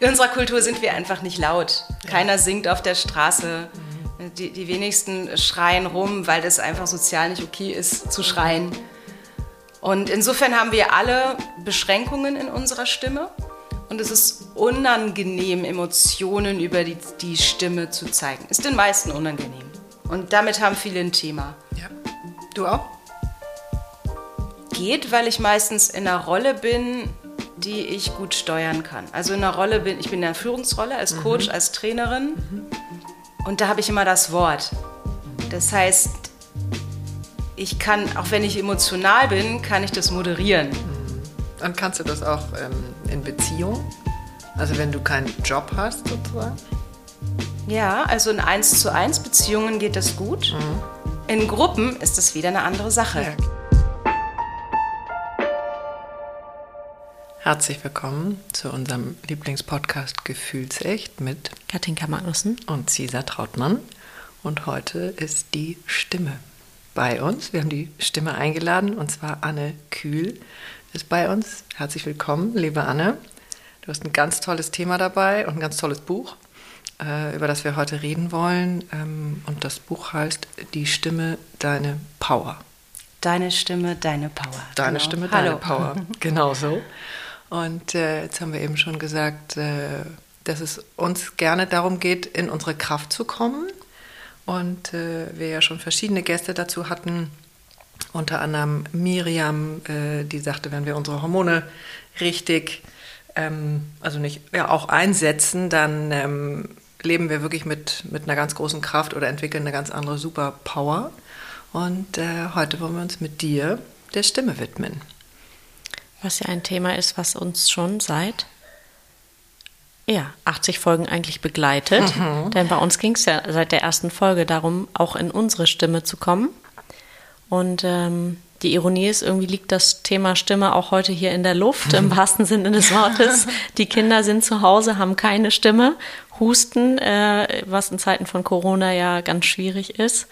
In unserer Kultur sind wir einfach nicht laut. Keiner singt auf der Straße. Die, die wenigsten schreien rum, weil es einfach sozial nicht okay ist, zu schreien. Und insofern haben wir alle Beschränkungen in unserer Stimme. Und es ist unangenehm, Emotionen über die, die Stimme zu zeigen. Ist den meisten unangenehm. Und damit haben viele ein Thema. Ja. Du auch? Geht, weil ich meistens in einer Rolle bin, die ich gut steuern kann. Also in einer Rolle bin, ich bin in einer Führungsrolle als Coach, mhm. als Trainerin. Mhm. Und da habe ich immer das Wort. Das heißt, ich kann, auch wenn ich emotional bin, kann ich das moderieren. Dann kannst du das auch ähm, in Beziehung? Also wenn du keinen Job hast sozusagen? Ja, also in 1 zu 1 Beziehungen geht das gut. Mhm. In Gruppen ist das wieder eine andere Sache. Ja. Herzlich willkommen zu unserem Lieblingspodcast Gefühlsecht mit Katinka Magnussen und Cesar Trautmann. Und heute ist die Stimme bei uns. Wir haben die Stimme eingeladen und zwar Anne Kühl ist bei uns. Herzlich willkommen, liebe Anne. Du hast ein ganz tolles Thema dabei und ein ganz tolles Buch, äh, über das wir heute reden wollen. Ähm, und das Buch heißt Die Stimme, deine Power. Deine Stimme, deine Power. Deine genau. Stimme, deine Hallo. Power. Genau so. Und äh, jetzt haben wir eben schon gesagt, äh, dass es uns gerne darum geht, in unsere Kraft zu kommen und äh, wir ja schon verschiedene Gäste dazu hatten, unter anderem Miriam, äh, die sagte, wenn wir unsere Hormone richtig, ähm, also nicht, ja, auch einsetzen, dann ähm, leben wir wirklich mit, mit einer ganz großen Kraft oder entwickeln eine ganz andere Superpower. Und äh, heute wollen wir uns mit dir der Stimme widmen. Was ja ein Thema ist, was uns schon seit ja, 80 Folgen eigentlich begleitet. Mhm. Denn bei uns ging es ja seit der ersten Folge darum, auch in unsere Stimme zu kommen. Und ähm, die Ironie ist, irgendwie liegt das Thema Stimme auch heute hier in der Luft, im wahrsten Sinne des Wortes. Die Kinder sind zu Hause, haben keine Stimme, husten, äh, was in Zeiten von Corona ja ganz schwierig ist.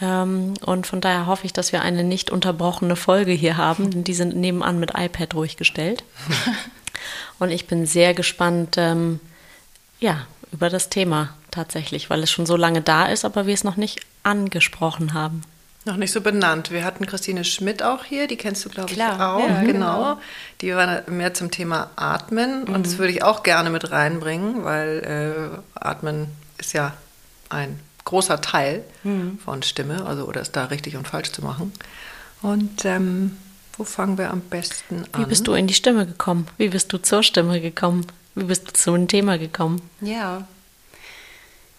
Ähm, und von daher hoffe ich, dass wir eine nicht unterbrochene Folge hier haben. Die sind nebenan mit iPad ruhig gestellt. Und ich bin sehr gespannt, ähm, ja, über das Thema tatsächlich, weil es schon so lange da ist, aber wir es noch nicht angesprochen haben. Noch nicht so benannt. Wir hatten Christine Schmidt auch hier, die kennst du, glaube ich, auch. Ja, genau. genau. Die war mehr zum Thema Atmen mhm. und das würde ich auch gerne mit reinbringen, weil äh, Atmen ist ja ein großer Teil mhm. von Stimme, also oder ist da richtig und falsch zu machen. Und ähm, wo fangen wir am besten an? Wie bist du in die Stimme gekommen? Wie bist du zur Stimme gekommen? Wie bist du zu einem Thema gekommen? Ja.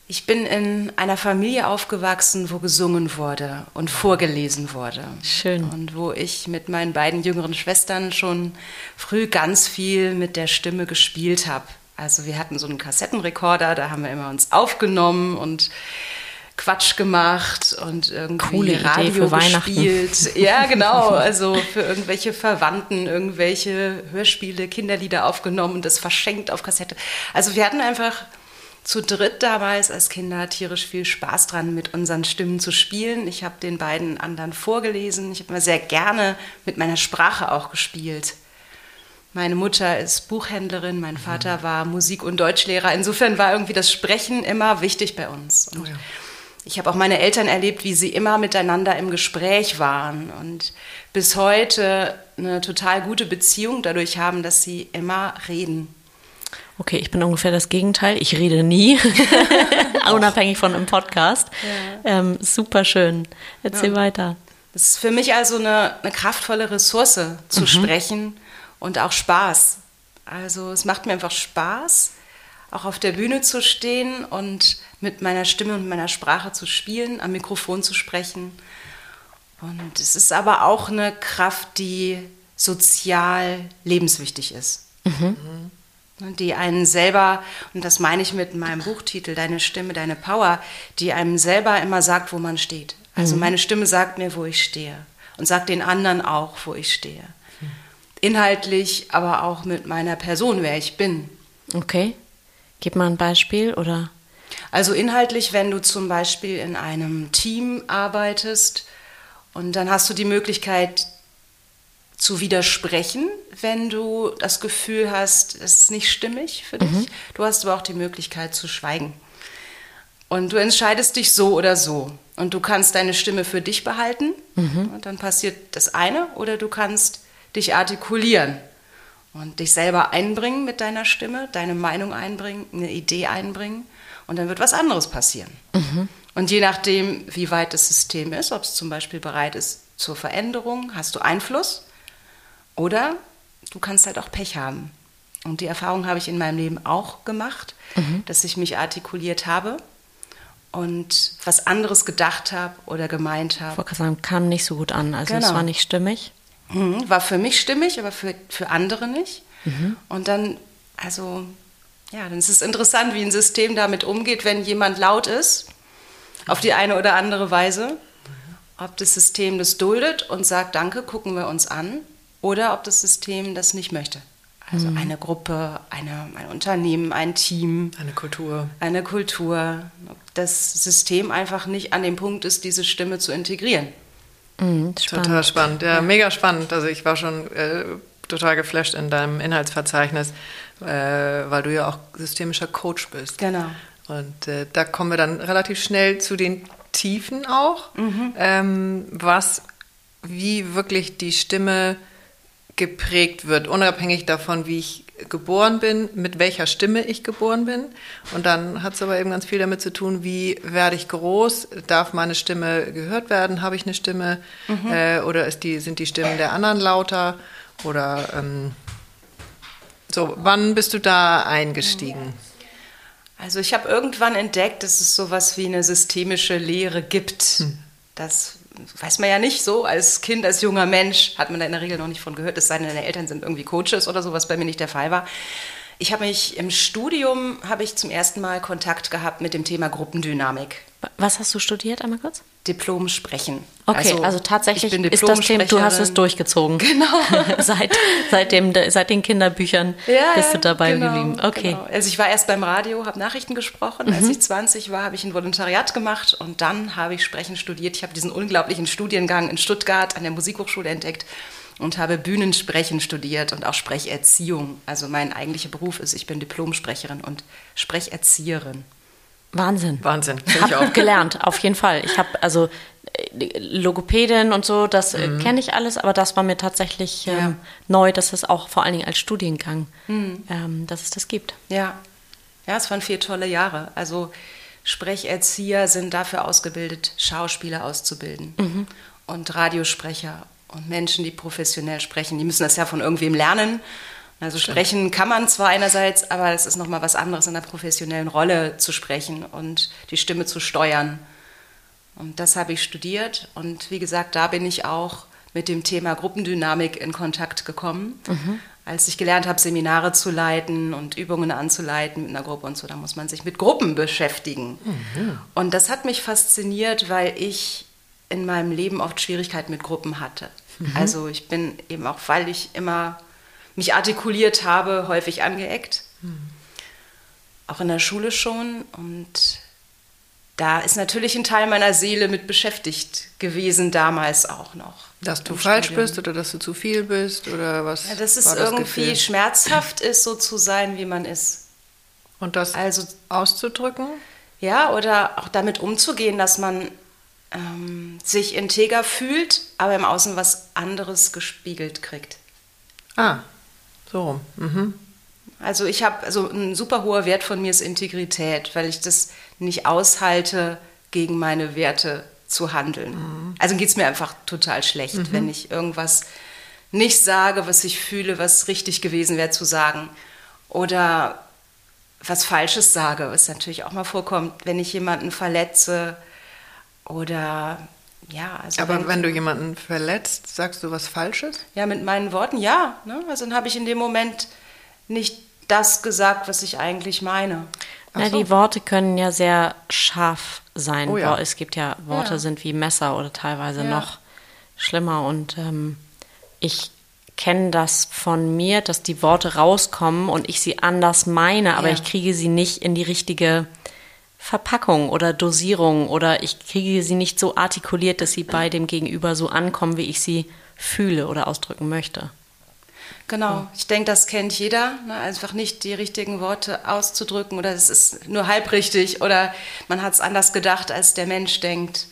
Ich bin in einer Familie aufgewachsen, wo gesungen wurde und vorgelesen wurde. Schön. Und wo ich mit meinen beiden jüngeren Schwestern schon früh ganz viel mit der Stimme gespielt habe. Also wir hatten so einen Kassettenrekorder, da haben wir immer uns aufgenommen und Quatsch gemacht und irgendwie Coole Radio gespielt. Ja, genau. Also für irgendwelche Verwandten, irgendwelche Hörspiele, Kinderlieder aufgenommen und das verschenkt auf Kassette. Also wir hatten einfach zu dritt damals als Kinder tierisch viel Spaß dran, mit unseren Stimmen zu spielen. Ich habe den beiden anderen vorgelesen. Ich habe immer sehr gerne mit meiner Sprache auch gespielt. Meine Mutter ist Buchhändlerin, mein Vater mhm. war Musik- und Deutschlehrer. Insofern war irgendwie das Sprechen immer wichtig bei uns. Und oh ja ich habe auch meine Eltern erlebt, wie sie immer miteinander im Gespräch waren und bis heute eine total gute Beziehung dadurch haben, dass sie immer reden. Okay, ich bin ungefähr das Gegenteil. Ich rede nie, unabhängig von einem Podcast. Ja. Ähm, super schön. Erzähl ja. weiter. Das ist für mich also eine, eine kraftvolle Ressource zu mhm. sprechen und auch Spaß. Also es macht mir einfach Spaß, auch auf der Bühne zu stehen und mit meiner Stimme und meiner Sprache zu spielen, am Mikrofon zu sprechen. Und es ist aber auch eine Kraft, die sozial lebenswichtig ist. Mhm. Die einen selber, und das meine ich mit meinem Buchtitel, Deine Stimme, deine Power, die einem selber immer sagt, wo man steht. Also mhm. meine Stimme sagt mir, wo ich stehe und sagt den anderen auch, wo ich stehe. Mhm. Inhaltlich, aber auch mit meiner Person, wer ich bin. Okay. Gib mal ein Beispiel oder? Also inhaltlich, wenn du zum Beispiel in einem Team arbeitest und dann hast du die Möglichkeit zu widersprechen, wenn du das Gefühl hast, es ist nicht stimmig für dich. Du hast aber auch die Möglichkeit zu schweigen. Und du entscheidest dich so oder so. Und du kannst deine Stimme für dich behalten. Und dann passiert das eine. Oder du kannst dich artikulieren und dich selber einbringen mit deiner Stimme, deine Meinung einbringen, eine Idee einbringen. Und dann wird was anderes passieren. Und je nachdem, wie weit das System ist, ob es zum Beispiel bereit ist zur Veränderung, hast du Einfluss. Oder du kannst halt auch Pech haben. Und die Erfahrung habe ich in meinem Leben auch gemacht, dass ich mich artikuliert habe und was anderes gedacht habe oder gemeint Ich habe. wollte gerade sagen, kam nicht so gut an. Also es Genau. war nicht stimmig. Mhm, War für mich stimmig, aber für, für andere nicht. Und dann, also, ja, dann ist es interessant, wie ein System damit umgeht, wenn jemand laut ist, auf die eine oder andere Weise. Ob das System das duldet und sagt, danke, gucken wir uns an, oder ob das System das nicht möchte. Also eine Gruppe, eine, ein Unternehmen, ein Team, Eine Kultur. eine Kultur. Ob das System einfach nicht an dem Punkt ist, diese Stimme zu integrieren. Mhm, spannend. Total spannend, ja, mega spannend. Also ich war schon äh, total geflasht in deinem Inhaltsverzeichnis, äh, weil du ja auch systemischer Coach bist. Genau. Und äh, da kommen wir dann relativ schnell zu den Tiefen auch, ähm, was, wie wirklich die Stimme geprägt wird, unabhängig davon, wie ich geboren bin, mit welcher Stimme ich geboren bin. Und dann hat es aber eben ganz viel damit zu tun, wie werde ich groß, darf meine Stimme gehört werden, habe ich eine Stimme äh, oder ist die, sind die Stimmen der anderen lauter oder ähm, so, wann bist du da eingestiegen? Also ich habe irgendwann entdeckt, dass es sowas wie eine systemische Lehre gibt. Das weiß man ja nicht so. Als Kind, als junger Mensch hat man da in der Regel noch nicht von gehört, es sei denn, deine Eltern sind irgendwie Coaches oder so, was bei mir nicht der Fall war. Ich habe mich im Studium, habe ich zum ersten Mal Kontakt gehabt mit dem Thema Gruppendynamik. Was hast du studiert, einmal kurz? Diplom sprechen. Okay, also, tatsächlich ich bin ist das Thema, du hast es durchgezogen. Genau. seit, seit, dem, seit den Kinderbüchern bist du dabei genau, geblieben. Okay. Genau. Also ich war erst beim Radio, habe Nachrichten gesprochen. Mhm. Als ich 20 war, habe ich ein Volontariat gemacht und dann habe ich Sprechen studiert. Ich habe diesen unglaublichen Studiengang in Stuttgart an der Musikhochschule entdeckt und habe Bühnensprechen studiert und auch Sprecherziehung. Also mein eigentlicher Beruf ist, ich bin Diplomsprecherin und Sprecherzieherin. Wahnsinn. Wahnsinn, finde ich auch. Hab gelernt, auf jeden Fall. Ich habe also äh, Logopädin und so, das äh, kenne ich alles, aber das war mir tatsächlich ähm, Mhm. Ja. Mhm. neu, dass es auch vor allen Dingen als Studiengang, ähm, dass es das gibt. Ja, ja, es waren vier tolle Jahre. Also Sprecherzieher sind dafür ausgebildet, Schauspieler auszubilden und Radiosprecher und Menschen, die professionell sprechen. Die müssen das ja von irgendwem lernen. Also sprechen kann man zwar einerseits, aber es ist noch mal was anderes in der professionellen Rolle zu sprechen und die Stimme zu steuern. Und das habe ich studiert und wie gesagt, da bin ich auch mit dem Thema Gruppendynamik in Kontakt gekommen. Als ich gelernt habe, Seminare zu leiten und Übungen anzuleiten mit einer Gruppe und so, da muss man sich mit Gruppen beschäftigen. Und das hat mich fasziniert, weil ich in meinem Leben oft Schwierigkeiten mit Gruppen hatte. Also ich bin eben auch, weil ich immer mich artikuliert habe, häufig angeeckt. Auch in der Schule schon. Und da ist natürlich ein Teil meiner Seele mit beschäftigt gewesen, damals auch noch. Dass du falsch Studium. bist oder dass du zu viel bist oder was? Ja, dass es das irgendwie Gefühl? schmerzhaft ist, so zu sein, wie man ist. Und das Also auszudrücken? Ja, oder auch damit umzugehen, dass man ähm, sich integer fühlt, aber im Außen was anderes gespiegelt kriegt. Ah, so rum. Mhm. Also ich habe, also ein super hoher Wert von mir ist Integrität, weil ich das nicht aushalte, gegen meine Werte zu handeln. Also geht es mir einfach total schlecht, wenn ich irgendwas nicht sage, was ich fühle, was richtig gewesen wäre zu sagen. Oder was Falsches sage, was natürlich auch mal vorkommt, wenn ich jemanden verletze oder ja, also Aber wenn du jemanden verletzt, sagst du was Falsches? ja, mit meinen Worten, ja. Ne? Also dann habe ich in dem Moment nicht das gesagt, was ich eigentlich meine. Na, so. die Worte können ja sehr scharf sein. Oh ja. Es gibt ja Worte, Ja. sind wie Messer oder teilweise Ja. noch schlimmer. Und ähm, ich kenne das von mir, dass die Worte rauskommen und ich sie anders meine, aber Ja. ich kriege sie nicht in die richtige Verpackung oder Dosierung oder ich kriege sie nicht so artikuliert, dass sie bei dem Gegenüber so ankommen, wie ich sie fühle oder ausdrücken möchte. Genau, ich denke, das kennt jeder, ne? einfach nicht die richtigen Worte auszudrücken oder es ist nur halb richtig oder man hat es anders gedacht, als der Mensch denkt.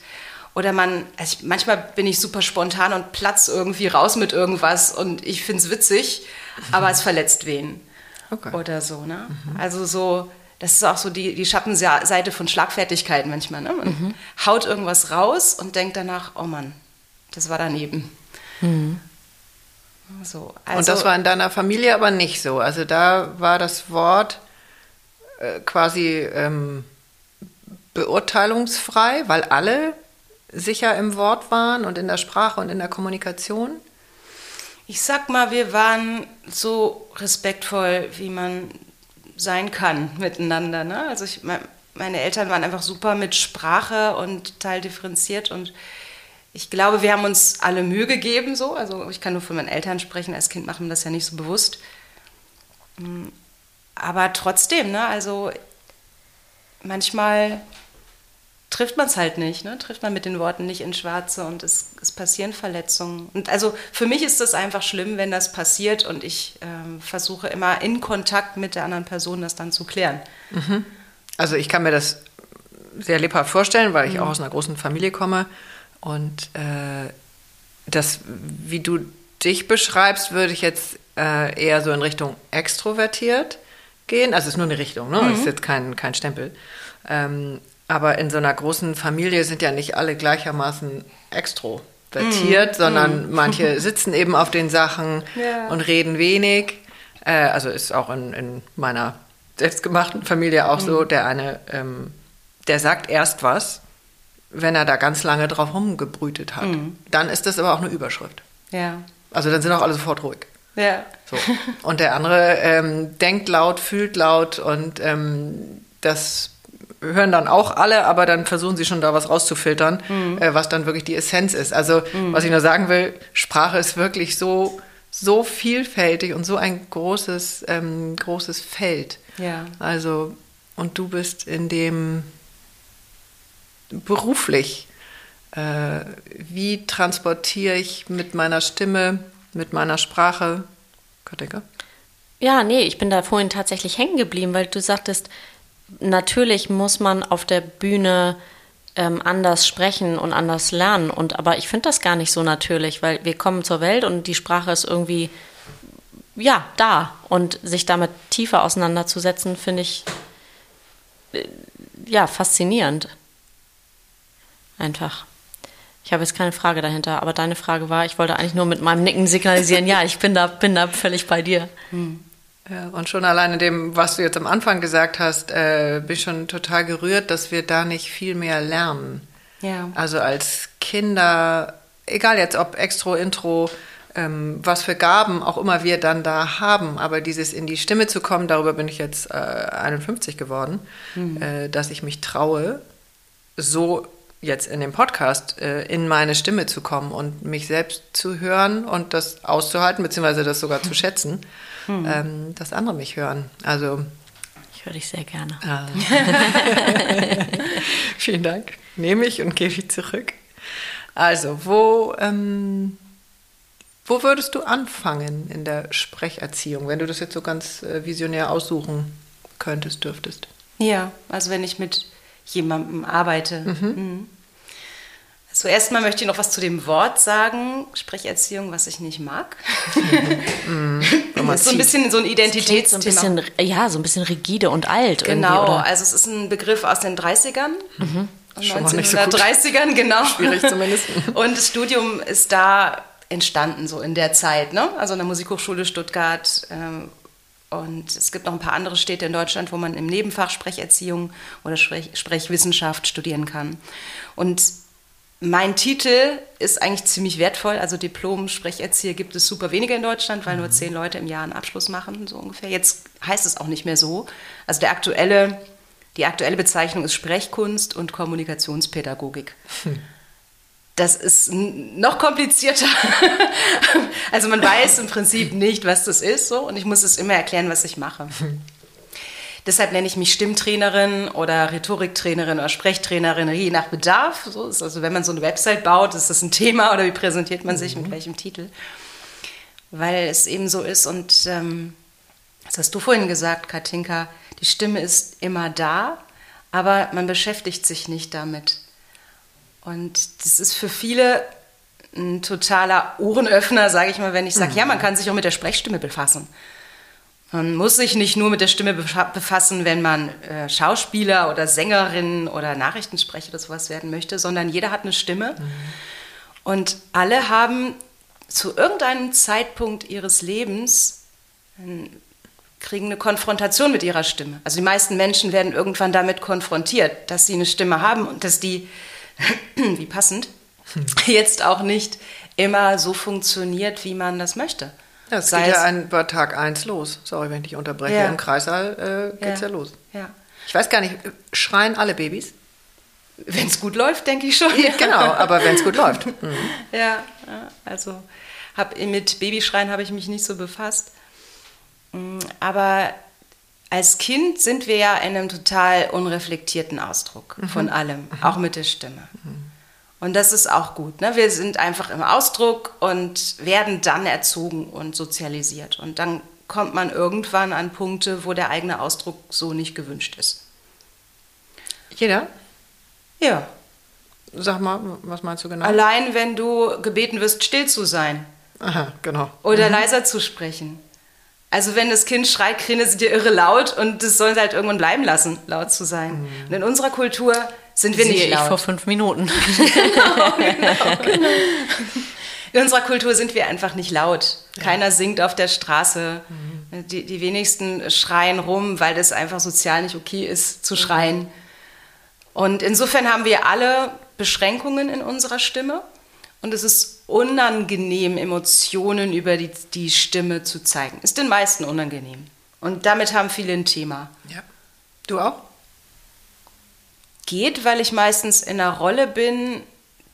Oder man, also ich, manchmal bin ich super spontan und platz irgendwie raus mit irgendwas und ich finde es witzig, aber es verletzt wen. Okay. Oder so, ne? Mhm. Also so, das ist auch so die, die Schattenseite von Schlagfertigkeit manchmal. Ne? Man mhm. haut irgendwas raus und denkt danach, oh Mann, das war daneben. Mhm. So, also und das war in deiner Familie aber nicht so. Also da war das Wort äh, quasi ähm, beurteilungsfrei, weil alle sicher im Wort waren und in der Sprache und in der Kommunikation. Ich sag mal, wir waren so respektvoll, wie man sein kann miteinander. Ne? Also ich, meine Eltern waren einfach super mit Sprache und teildifferenziert und ich glaube, wir haben uns alle Mühe gegeben, so. Also ich kann nur von meinen Eltern sprechen, als Kind machen wir das ja nicht so bewusst. Mm, aber trotzdem, ne, also manchmal trifft man es halt nicht, ne? trifft man mit den Worten nicht ins Schwarze und es, es passieren Verletzungen. Und also für mich ist das einfach schlimm, wenn das passiert und ich ähm, versuche immer in Kontakt mit der anderen Person das dann zu klären. Mhm. Also ich kann mir das sehr lebhaft vorstellen, weil ich mhm. auch aus einer großen Familie komme und äh, das, wie du dich beschreibst, würde ich jetzt äh, eher so in Richtung extrovertiert gehen. Also es ist nur eine Richtung, ne? Mhm. ist jetzt kein, kein Stempel. Ähm, aber in so einer großen Familie sind ja nicht alle gleichermaßen extrovertiert, mhm. sondern mhm. manche sitzen eben auf den Sachen ja. und reden wenig. Äh, also ist auch in, in meiner selbstgemachten Familie auch mhm. so. Der eine, ähm, der sagt erst was wenn er da ganz lange drauf rumgebrütet hat. Mhm. Dann ist das aber auch eine Überschrift. Ja. Also dann sind auch alle sofort ruhig. Ja. So. Und der andere ähm, denkt laut, fühlt laut und ähm, das hören dann auch alle, aber dann versuchen sie schon da was rauszufiltern, mhm. äh, was dann wirklich die Essenz ist. Also mhm. was ich nur sagen will, Sprache ist wirklich so so vielfältig und so ein großes ähm, großes Feld. Ja. Also und du bist in dem beruflich. Äh, wie transportiere ich mit meiner Stimme, mit meiner Sprache? Katinka? Ja, nee, ich bin da vorhin tatsächlich hängen geblieben, weil du sagtest, natürlich muss man auf der Bühne ähm, anders sprechen und anders lernen. Und aber ich finde das gar nicht so natürlich, weil wir kommen zur Welt und die Sprache ist irgendwie ja da und sich damit tiefer auseinanderzusetzen, finde ich äh, ja faszinierend einfach. Ich habe jetzt keine Frage dahinter, aber deine Frage war, ich wollte eigentlich nur mit meinem Nicken signalisieren, ja, ich bin da, bin da völlig bei dir. Hm. Ja, und schon alleine dem, was du jetzt am Anfang gesagt hast, äh, bin ich schon total gerührt, dass wir da nicht viel mehr lernen. Ja. Also als Kinder, egal jetzt ob Extro, Intro, ähm, was für Gaben auch immer wir dann da haben, aber dieses in die Stimme zu kommen, darüber bin ich jetzt äh, 51 geworden, mhm. äh, dass ich mich traue, so jetzt in dem Podcast äh, in meine Stimme zu kommen und mich selbst zu hören und das auszuhalten, beziehungsweise das sogar zu schätzen, hm. ähm, dass andere mich hören. Also ich höre dich sehr gerne. Äh, vielen Dank. Nehme ich und gebe ich zurück. Also, wo, ähm, wo würdest du anfangen in der Sprecherziehung, wenn du das jetzt so ganz äh, visionär aussuchen könntest, dürftest? Ja, also wenn ich mit jemandem arbeite. Mhm. Mhm. Also erstmal möchte ich noch was zu dem Wort sagen, Sprecherziehung, was ich nicht mag. Mhm. das ist so ein bisschen so ein Identitätsthema. So ein bisschen, ja, so ein bisschen rigide und alt. Genau, also es ist ein Begriff aus den 30ern. Mhm. 1930ern, so genau. Schwierig zumindest. Und das Studium ist da entstanden, so in der Zeit. Ne? Also an der Musikhochschule Stuttgart ähm, und es gibt noch ein paar andere Städte in Deutschland, wo man im Nebenfach Sprecherziehung oder Sprech Sprechwissenschaft studieren kann. Und mein Titel ist eigentlich ziemlich wertvoll. Also Diplom-Sprecherzieher gibt es super wenige in Deutschland, weil nur mhm. zehn Leute im Jahr einen Abschluss machen, so ungefähr. Jetzt heißt es auch nicht mehr so. Also der aktuelle, die aktuelle Bezeichnung ist Sprechkunst und Kommunikationspädagogik. Hm das ist noch komplizierter. also man weiß im Prinzip nicht, was das ist, so und ich muss es immer erklären, was ich mache. Deshalb nenne ich mich Stimmtrainerin oder Rhetoriktrainerin oder Sprechtrainerin, je nach Bedarf. So ist also, wenn man so eine Website baut, ist das ein Thema oder wie präsentiert man sich mhm. mit welchem Titel? Weil es eben so ist und ähm, das hast du vorhin gesagt, Katinka, die Stimme ist immer da, aber man beschäftigt sich nicht damit. Und das ist für viele ein totaler Ohrenöffner, sage ich mal, wenn ich sage, mhm. ja, man kann sich auch mit der Sprechstimme befassen. Man muss sich nicht nur mit der Stimme befassen, wenn man äh, Schauspieler oder Sängerin oder Nachrichtensprecher oder sowas werden möchte, sondern jeder hat eine Stimme. Mhm. Und alle haben zu irgendeinem Zeitpunkt ihres Lebens äh, kriegen eine Konfrontation mit ihrer Stimme. Also die meisten Menschen werden irgendwann damit konfrontiert, dass sie eine Stimme haben und dass die, wie passend, jetzt auch nicht immer so funktioniert, wie man das möchte. Ja, es Sei geht ja ein, bei Tag 1 los. Sorry, wenn ich dich unterbreche. Ja. Im Kreissaal äh, geht es ja. ja. los. Ja. Ich weiß gar nicht, schreien alle Babys? Wenn es gut läuft, denke ich schon. genau, aber wenn es gut läuft. Mhm. Ja, also hab, mit Babyschreien habe ich mich nicht so befasst. Mm, aber als Kind sind wir ja in einem total unreflektierten Ausdruck mhm. von allem, mhm. auch mit der Stimme. Mhm. Und das ist auch gut. Ne? Wir sind einfach im Ausdruck und werden dann erzogen und sozialisiert. Und dann kommt man irgendwann an Punkte, wo der eigene Ausdruck so nicht gewünscht ist. Jeder? Ja. Sag mal, was meinst du genau? Allein wenn du gebeten wirst, still zu sein. Aha, genau. Oder mhm. leiser zu sprechen. Also wenn das Kind schreit, Kräne sind dir irre laut und das sollen sie halt irgendwann bleiben laut zu sein. Mhm. Und in unserer Kultur sind wir nicht laut. ich vor fünf Minuten. genau, genau, genau. In unserer Kultur sind wir einfach nicht laut. Keiner ja. singt auf der Straße. Mhm. Die, die wenigsten schreien rum, weil es einfach sozial nicht okay ist, zu schreien. Und insofern haben wir alle Beschränkungen in unserer Stimme. Und es ist unangenehm, Emotionen über die, die Stimme zu zeigen. Ist den meisten unangenehm. Und damit haben viele ein Thema. Ja. Du auch? Geht, weil ich meistens in einer Rolle bin,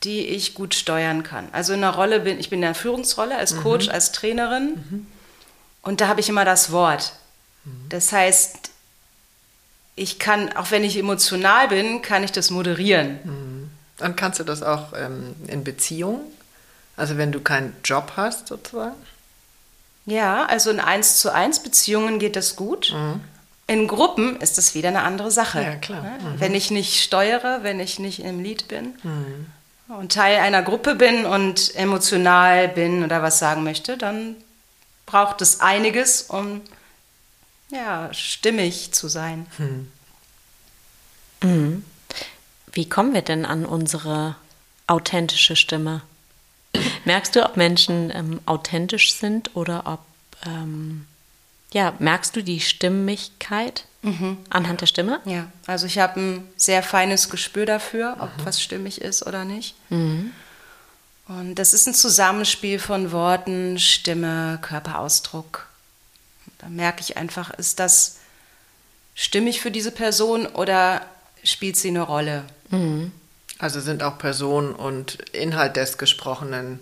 die ich gut steuern kann. Also in einer Rolle bin, ich bin in einer Führungsrolle als mhm. Coach, mhm. als Trainerin mhm. und da habe ich immer das Wort. Mhm. Das heißt, ich kann, auch wenn ich emotional bin, kann ich das moderieren. Mhm. Dann kannst du das auch ähm, in Beziehungen? Also wenn du keinen Job hast sozusagen? Ja, also in 1 zu 1 Beziehungen geht das gut. In Gruppen ist das wieder eine andere Sache. Ja, klar. Mhm. Wenn ich nicht steuere, wenn ich nicht im Lied bin mhm. und Teil einer Gruppe bin und emotional bin oder was sagen möchte, dann braucht es einiges, um ja, stimmig zu sein. Mhm. mhm. Wie kommen wir denn an unsere authentische Stimme? Merkst du, ob Menschen ähm, authentisch sind oder ob ähm, ja, merkst du die Stimmigkeit mhm. anhand der Stimme? Ja, also ich habe ein sehr feines Gespür dafür, ob mhm. was stimmig ist oder nicht. Mhm. Und das ist ein Zusammenspiel von Worten, Stimme, Körperausdruck. Da merke ich einfach, ist das stimmig für diese Person oder spielt sie eine Rolle? Mhm. Also sind auch Person und Inhalt des Gesprochenen,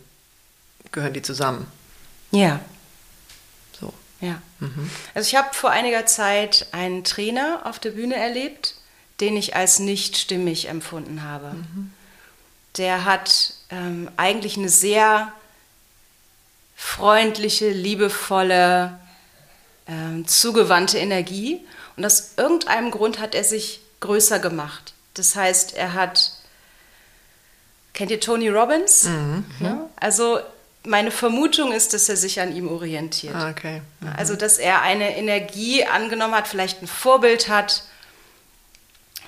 gehören die zusammen? Ja, ja. Mhm. Also ich habe vor einiger Zeit einen Trainer auf der Bühne erlebt, den ich als nicht stimmig empfunden habe. Mhm. Der hat ähm, eigentlich eine sehr freundliche, liebevolle, ähm, zugewandte Energie. Und aus irgendeinem Grund hat er sich größer gemacht. Das heißt, er hat, kennt ihr Tony Robbins? Mhm. Ja? Also meine Vermutung ist, dass er sich an ihm orientiert. Ah, okay. Mhm. Also, dass er eine Energie angenommen hat, vielleicht ein Vorbild hat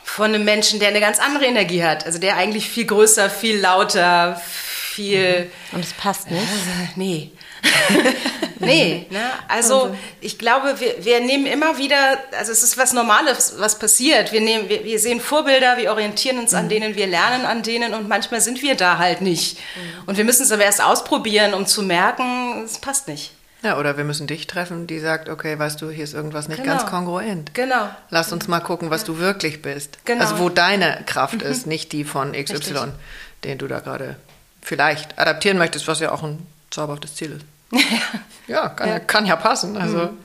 von einem Menschen, der eine ganz andere Energie hat. Also, der eigentlich viel größer, viel lauter, viel. Mhm. Und es passt nicht? Äh, nee. nee, ne? also, ich glaube, wir, wir nehmen immer wieder, also es ist was Normales, was passiert. Wir, nehmen, wir, wir sehen Vorbilder, wir orientieren uns mhm. an denen, wir lernen an denen und manchmal sind wir da halt nicht. Mhm. Und wir müssen es aber erst ausprobieren, um zu merken, es passt nicht. Ja, oder wir müssen dich treffen, die sagt, okay, weißt du, hier ist irgendwas nicht genau. ganz kongruent. Genau. Lass uns mal gucken, was du wirklich bist. Genau. Also wo deine Kraft ist, nicht die von XY, Richtig. den du da gerade vielleicht adaptieren möchtest, was ja auch ein zauberhaftes Ziel ist. ja, kann ja. kann ja passen. Also, mhm.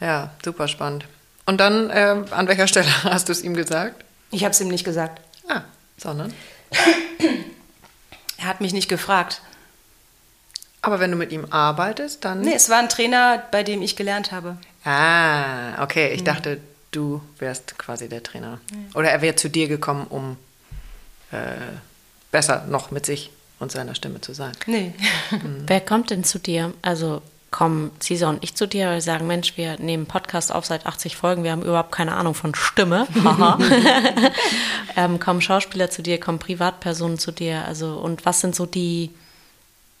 ja, super spannend. Und dann, äh, an welcher Stelle hast du es ihm gesagt? Ich habe es ihm nicht gesagt. Ah, sondern? Er hat mich nicht gefragt. Aber wenn du mit ihm arbeitest, dann. Nee, es war ein Trainer, bei dem ich gelernt habe. Ah, okay. Ich dachte, du wärst quasi der Trainer. Oder er wäre zu dir gekommen, um äh, besser noch mit sich und seiner Stimme zu sein. Nee. Wer kommt denn zu dir? Also kommen Cesar und ich zu dir und sagen, Mensch, wir nehmen Podcast auf seit 80 Folgen, wir haben überhaupt keine Ahnung von Stimme. Ähm, kommen Schauspieler zu dir, kommen Privatpersonen zu dir? Also und was sind so die,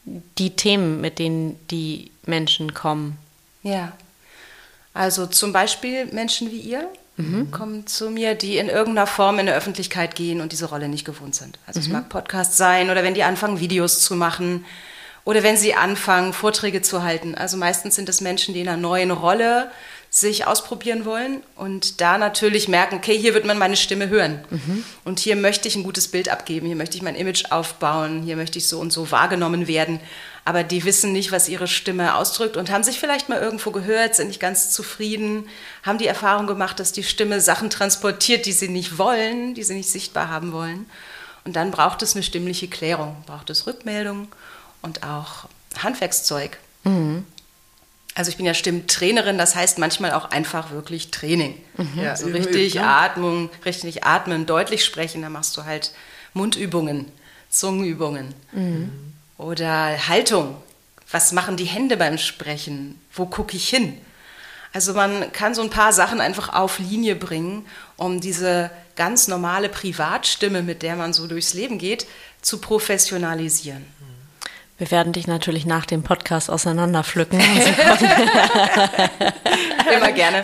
die Themen, mit denen die Menschen kommen? Ja. Also zum Beispiel Menschen wie ihr kommen zu mir, die in irgendeiner Form in der Öffentlichkeit gehen und diese Rolle nicht gewohnt sind. Also es mag Podcast sein oder wenn die anfangen, Videos zu machen oder wenn sie anfangen, Vorträge zu halten. Also meistens sind es Menschen, die in einer neuen Rolle sich ausprobieren wollen und da natürlich merken, okay, hier wird man meine Stimme hören. Und hier möchte ich ein gutes Bild abgeben, hier möchte ich mein Image aufbauen, hier möchte ich so und so wahrgenommen werden. Aber die wissen nicht, was ihre Stimme ausdrückt und haben sich vielleicht mal irgendwo gehört, sind nicht ganz zufrieden, haben die Erfahrung gemacht, dass die Stimme Sachen transportiert, die sie nicht wollen, die sie nicht sichtbar haben wollen. Und dann braucht es eine stimmliche Klärung, braucht es Rückmeldung und auch Handwerkszeug. Also ich bin ja Stimmtrainerin, das heißt manchmal auch einfach wirklich Training. Ja, Also üben, richtig üben, ne? Atmung, richtig atmen, deutlich sprechen, da machst du halt Mundübungen, Zungenübungen. Oder Haltung. Was machen die Hände beim Sprechen? Wo gucke ich hin? Also man kann so ein paar Sachen einfach auf Linie bringen, um diese ganz normale Privatstimme, mit der man so durchs Leben geht, zu professionalisieren. Wir werden dich natürlich nach dem Podcast auseinanderpflücken. Immer gerne.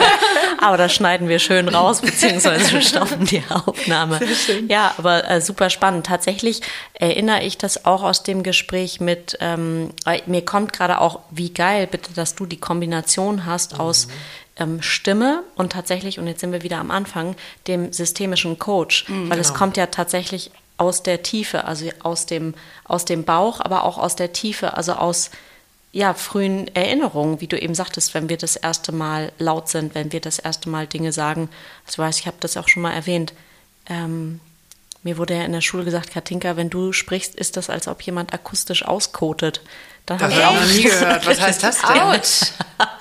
aber das schneiden wir schön raus, beziehungsweise wir stoppen die Aufnahme. Ja, aber äh, super spannend. Tatsächlich erinnere ich das auch aus dem Gespräch mit, ähm, äh, mir kommt gerade auch, wie geil bitte, dass du die Kombination hast aus ähm, Stimme und tatsächlich, und jetzt sind wir wieder am Anfang, dem systemischen Coach. Weil es kommt ja tatsächlich aus der Tiefe, also aus dem, aus dem Bauch, aber auch aus der Tiefe, also aus ja, frühen Erinnerungen, wie du eben sagtest, wenn wir das erste Mal laut sind, wenn wir das erste Mal Dinge sagen. Also ich weiß, ich habe das auch schon mal erwähnt. Ähm, mir wurde ja in der Schule gesagt, Katinka, wenn du sprichst, ist das, als ob jemand akustisch auskotet. Dann Das habe ich auch noch nie gehört. Was heißt das denn? Out.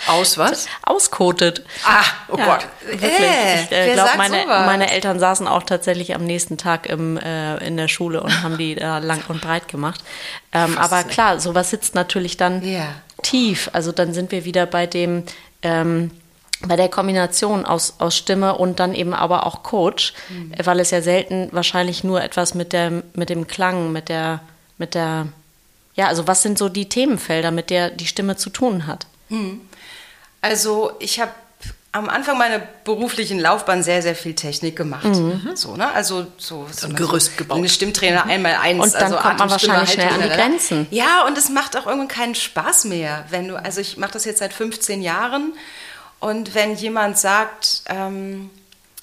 Aus was? auskotet. Ah, oh Ja, Gott. Wirklich. Äh, ich äh, glaube, meine, meine Eltern saßen auch tatsächlich am nächsten Tag im, äh, in der Schule und haben die da lang und breit gemacht. Ähm, aber klar, sowas sitzt natürlich dann Ja. tief. Also dann sind wir wieder bei dem, ähm, bei der Kombination aus, aus Stimme und dann eben aber auch Coach, äh, weil es ja selten wahrscheinlich nur etwas mit, der, mit dem Klang, mit der, mit der, ja, also was sind so die Themenfelder, mit der die Stimme zu tun hat? Also ich habe am Anfang meiner beruflichen Laufbahn sehr, sehr viel Technik gemacht. So, ne? Also so, so ein Gerüst gebaut. Eine Stimmtrainer einmal eins. Und dann also kommt man wahrscheinlich schnell Haltung, an die lalala. Grenzen. Ja, und es macht auch irgendwann keinen Spaß mehr, wenn du, also ich mache das jetzt seit 15 Jahren und wenn jemand sagt, ähm,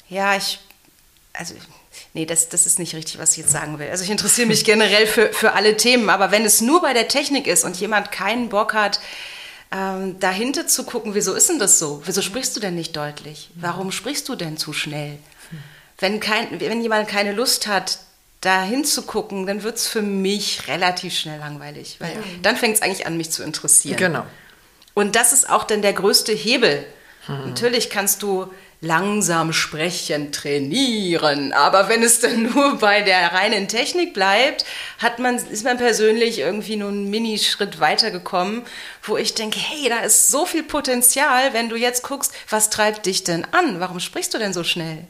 ja, ich, also Nee, das, das ist nicht richtig, was ich jetzt sagen will. Also ich interessiere mich generell für, für alle Themen, aber wenn es nur bei der Technik ist und jemand keinen Bock hat, ähm, dahinter zu gucken, wieso ist denn das so? Wieso sprichst du denn nicht deutlich? Warum sprichst du denn zu schnell? Wenn, kein, wenn jemand keine Lust hat, da hinzugucken, dann wird es für mich relativ schnell langweilig, weil dann fängt es eigentlich an, mich zu interessieren. Genau. Und das ist auch dann der größte Hebel. Natürlich kannst du langsam sprechen trainieren, aber wenn es dann nur bei der reinen Technik bleibt, hat man, ist man persönlich irgendwie nur einen Minischritt weitergekommen, wo ich denke, hey, da ist so viel Potenzial, wenn du jetzt guckst, was treibt dich denn an? Warum sprichst du denn so schnell?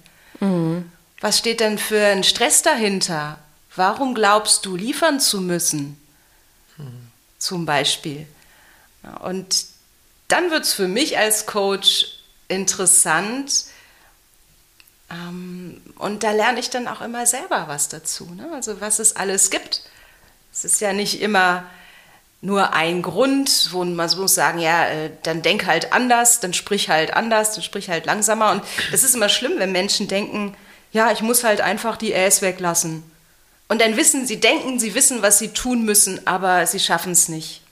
Was steht denn für ein Stress dahinter? Warum glaubst du, liefern zu müssen? Zum Beispiel. Und dann wird es für mich als Coach interessant. Ähm, und da lerne ich dann auch immer selber was dazu. Ne? Also was es alles gibt. Es ist ja nicht immer nur ein Grund, wo man so muss sagen, ja, äh, dann denk halt anders, dann sprich halt anders, dann sprich halt langsamer. Und es ist immer schlimm, wenn Menschen denken, ja, ich muss halt einfach die Äs weglassen. Und dann wissen sie, denken, sie wissen, was sie tun müssen, aber sie schaffen es nicht.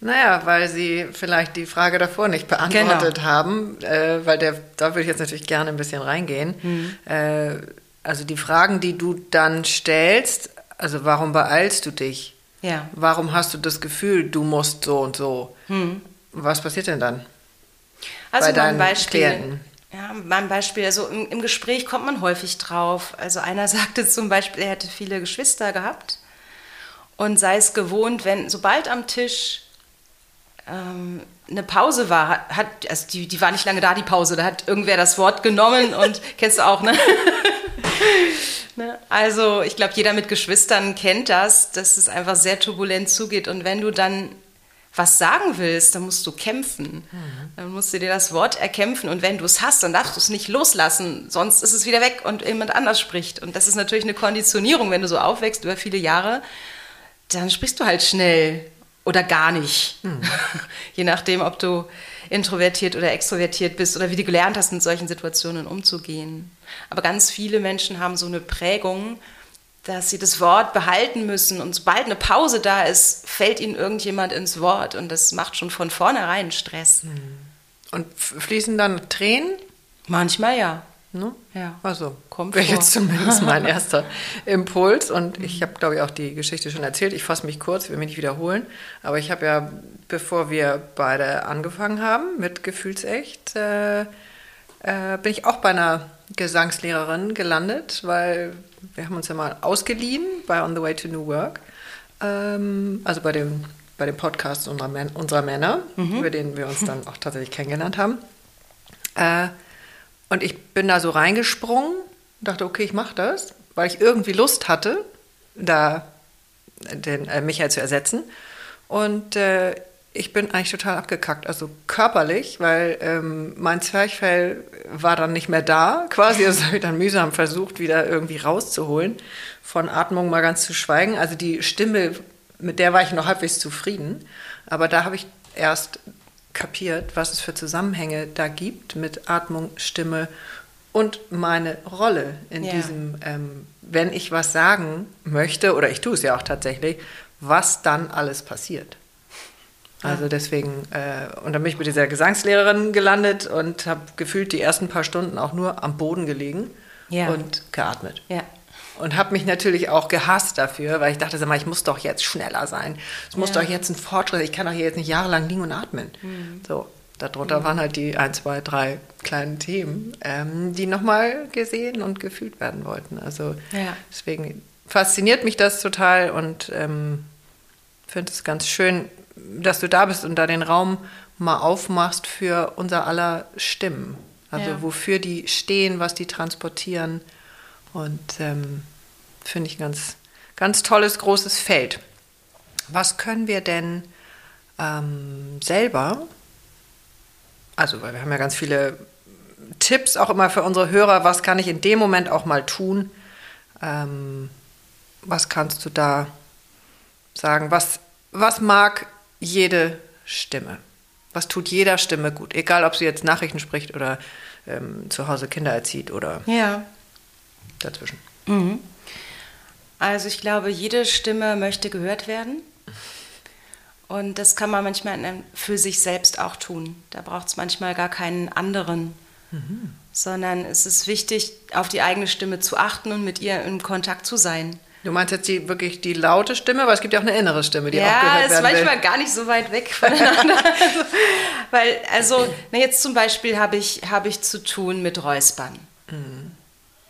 Naja, weil Sie vielleicht die Frage davor nicht beantwortet genau. haben, äh, weil der, da würde ich jetzt natürlich gerne ein bisschen reingehen. Mhm. Äh, also die Fragen, die du dann stellst, also warum beeilst du dich? Ja. Warum hast du das Gefühl, du musst so und so? Mhm. Was passiert denn dann? Also bei mein Beispiel. Klienten? Ja, mein Beispiel, also im, im, Gespräch kommt man häufig drauf. Also einer sagte zum Beispiel, er hätte viele Geschwister gehabt und sei es gewohnt, wenn sobald am Tisch ähm, eine Pause war, hat, also die, die war nicht lange da, die Pause, da hat irgendwer das Wort genommen und kennst du auch, ne? ne? Also ich glaube, jeder mit Geschwistern kennt das, dass es einfach sehr turbulent zugeht und wenn du dann was sagen willst, dann musst du kämpfen. Mhm. Dann musst du dir das Wort erkämpfen und wenn du es hast, dann darfst du es nicht loslassen, sonst ist es wieder weg und jemand anders spricht. Und das ist natürlich eine Konditionierung, wenn du so aufwächst über viele Jahre, dann sprichst du halt schnell oder gar nicht. Mhm. Je nachdem, ob du introvertiert oder extrovertiert bist oder wie du gelernt hast, mit solchen Situationen umzugehen. Aber ganz viele Menschen haben so eine Prägung, dass sie das Wort behalten müssen und sobald eine Pause da ist, fällt ihnen irgendjemand ins Wort und das macht schon von vornherein Stress. Mhm. Und fließen dann Tränen? Manchmal ja. Ne? Ja. Also, kommt wäre jetzt zumindest mein erster Impuls. Und ich habe, glaube ich, auch die Geschichte schon erzählt. Ich fasse mich kurz, will mich nicht wiederholen. Aber ich habe ja, bevor wir beide angefangen haben mit Gefühlsecht, äh, äh, bin ich auch bei einer Gesangslehrerin gelandet, weil wir haben uns ja mal ausgeliehen bei On the Way to New Work. Ähm, also bei dem, bei dem Podcast unserer, unserer Männer, mhm. über den wir uns dann auch tatsächlich kennengelernt haben. Äh, und ich bin da so reingesprungen, dachte, okay, ich mache das, weil ich irgendwie Lust hatte, da den äh, Michael zu ersetzen. Und äh, ich bin eigentlich total abgekackt, also körperlich, weil ähm, mein Zwerchfell war dann nicht mehr da, quasi. Das habe ich dann mühsam versucht, wieder irgendwie rauszuholen. Von Atmung mal ganz zu schweigen. Also die Stimme, mit der war ich noch halbwegs zufrieden. Aber da habe ich erst kapiert, was es für Zusammenhänge da gibt mit Atmung, Stimme und meine Rolle in ja. diesem, ähm, wenn ich was sagen möchte, oder ich tue es ja auch tatsächlich, was dann alles passiert. Also deswegen, äh, und dann bin ich mit dieser Gesangslehrerin gelandet und habe gefühlt die ersten paar Stunden auch nur am Boden gelegen ja. und geatmet. Ja. Und habe mich natürlich auch gehasst dafür, weil ich dachte, sag mal, ich muss doch jetzt schneller sein. Es muss ja. doch jetzt ein Fortschritt, ich kann doch hier jetzt nicht jahrelang liegen und atmen. Mhm. So, darunter mhm. waren halt die ein, zwei, drei kleinen Themen, ähm, die nochmal gesehen und gefühlt werden wollten. Also ja. deswegen fasziniert mich das total und ähm, finde es ganz schön, dass du da bist und da den Raum mal aufmachst für unser aller Stimmen. Also ja. wofür die stehen, was die transportieren. Und ähm, finde ich ein ganz, ganz tolles, großes Feld. Was können wir denn ähm, selber, also weil wir haben ja ganz viele Tipps auch immer für unsere Hörer, was kann ich in dem Moment auch mal tun? Ähm, was kannst du da sagen? Was, was mag jede Stimme? Was tut jeder Stimme gut? Egal, ob sie jetzt Nachrichten spricht oder ähm, zu Hause Kinder erzieht oder ja. Dazwischen. Mhm. Also ich glaube, jede Stimme möchte gehört werden. Und das kann man manchmal für sich selbst auch tun. Da braucht es manchmal gar keinen anderen. Mhm. Sondern es ist wichtig, auf die eigene Stimme zu achten und mit ihr in Kontakt zu sein. Du meinst jetzt die, wirklich die laute Stimme, aber es gibt ja auch eine innere Stimme, die ja, auch gehört werden Ja, ist manchmal will. gar nicht so weit weg voneinander. also, weil, also, na jetzt zum Beispiel habe ich, hab ich zu tun mit Räuspern. Mhm.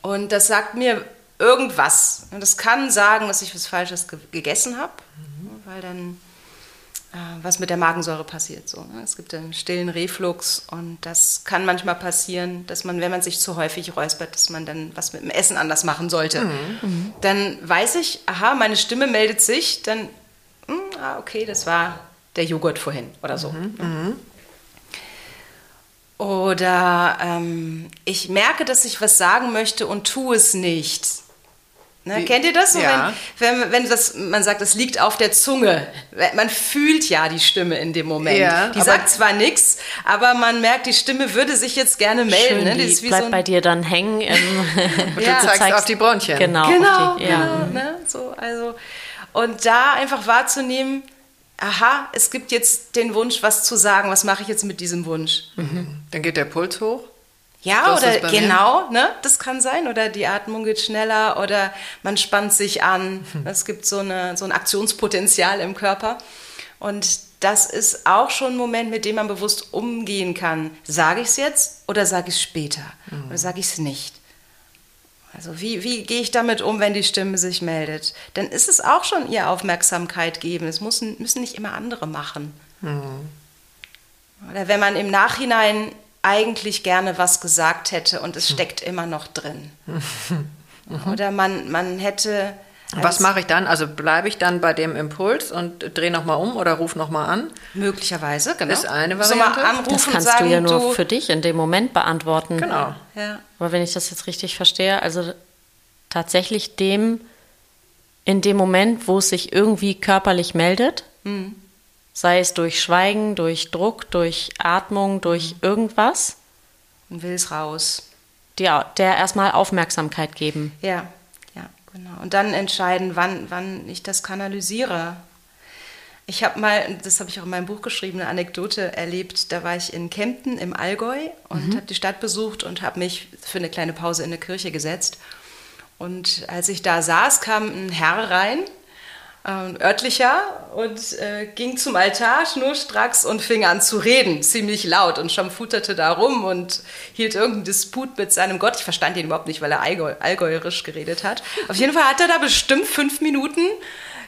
Und das sagt mir irgendwas. Und das kann sagen, dass ich was Falsches ge gegessen habe, mhm. weil dann äh, was mit der Magensäure passiert. So, ne? Es gibt einen stillen Reflux und das kann manchmal passieren, dass man, wenn man sich zu häufig räuspert, dass man dann was mit dem Essen anders machen sollte. Mhm. Dann weiß ich, aha, meine Stimme meldet sich, dann, mh, hm, ah, okay, das war der Joghurt vorhin oder so. Mhm. Oder ähm, ich merke, dass ich was sagen möchte und tue es nicht. Ne, kennt ihr das? So, ja. wenn, wenn, wenn das, man sagt, es liegt auf der Zunge. Man fühlt ja die Stimme in dem Moment. Ja, die sagt zwar nichts, aber man merkt, die Stimme würde sich jetzt gerne melden. Schön, ne? Die, bleibt so bei dir dann hängen. und ja. du zeigst, zeigst, auf die Bronchien. Genau. Genau, die, ja. genau ne? so, also, und da einfach wahrzunehmen, aha, es gibt jetzt den Wunsch, was zu sagen, was mache ich jetzt mit diesem Wunsch? Mhm. Dann geht der Puls hoch. Ja, das oder genau, ne? Das kann sein. Oder die Atmung geht schneller oder man spannt sich an. Hm. Es gibt so, eine, so ein Aktionspotenzial im Körper. Und das ist auch schon ein Moment, mit dem man bewusst umgehen kann. Sage ich es jetzt oder sage ich es später? Mhm. Oder sage ich es nicht? Also wie, wie gehe ich damit um, wenn die Stimme sich meldet? Dann ist es auch schon ihr Aufmerksamkeit geben. Es müssen, müssen nicht immer andere machen. Mhm. Oder wenn man im Nachhinein eigentlich gerne was gesagt hätte und es hm. steckt immer noch drin. Mhm. Oder man, man hätte. Was mache ich dann? Also bleibe ich dann bei dem Impuls und drehe nochmal um oder rufe nochmal an? Möglicherweise, genau. Ist eine Variante. So das kannst sagen, du ja nur du für dich in dem Moment beantworten. Genau. Ja. Aber wenn ich das jetzt richtig verstehe, also tatsächlich dem, in dem Moment, wo es sich irgendwie körperlich meldet, mhm sei es durch Schweigen, durch Druck, durch Atmung, durch irgendwas. Und will es raus. Ja, der erstmal Aufmerksamkeit geben. Ja, genau. Und dann entscheiden, wann, wann ich das kanalisiere. Ich habe mal, das habe ich auch in meinem Buch geschrieben, eine Anekdote erlebt. Da war ich in Kempten im Allgäu und mhm. habe die Stadt besucht und habe mich für eine kleine Pause in eine Kirche gesetzt. Und als ich da saß, kam ein Herr rein äh, örtlicher und äh, ging zum Altar schnurstracks und fing an zu reden, ziemlich laut und schamfuterte da rum und hielt irgendeinen Disput mit seinem Gott. Ich verstand ihn überhaupt nicht, weil er Allgäu allgäuerisch geredet hat. Auf jeden Fall hat er da bestimmt fünf Minuten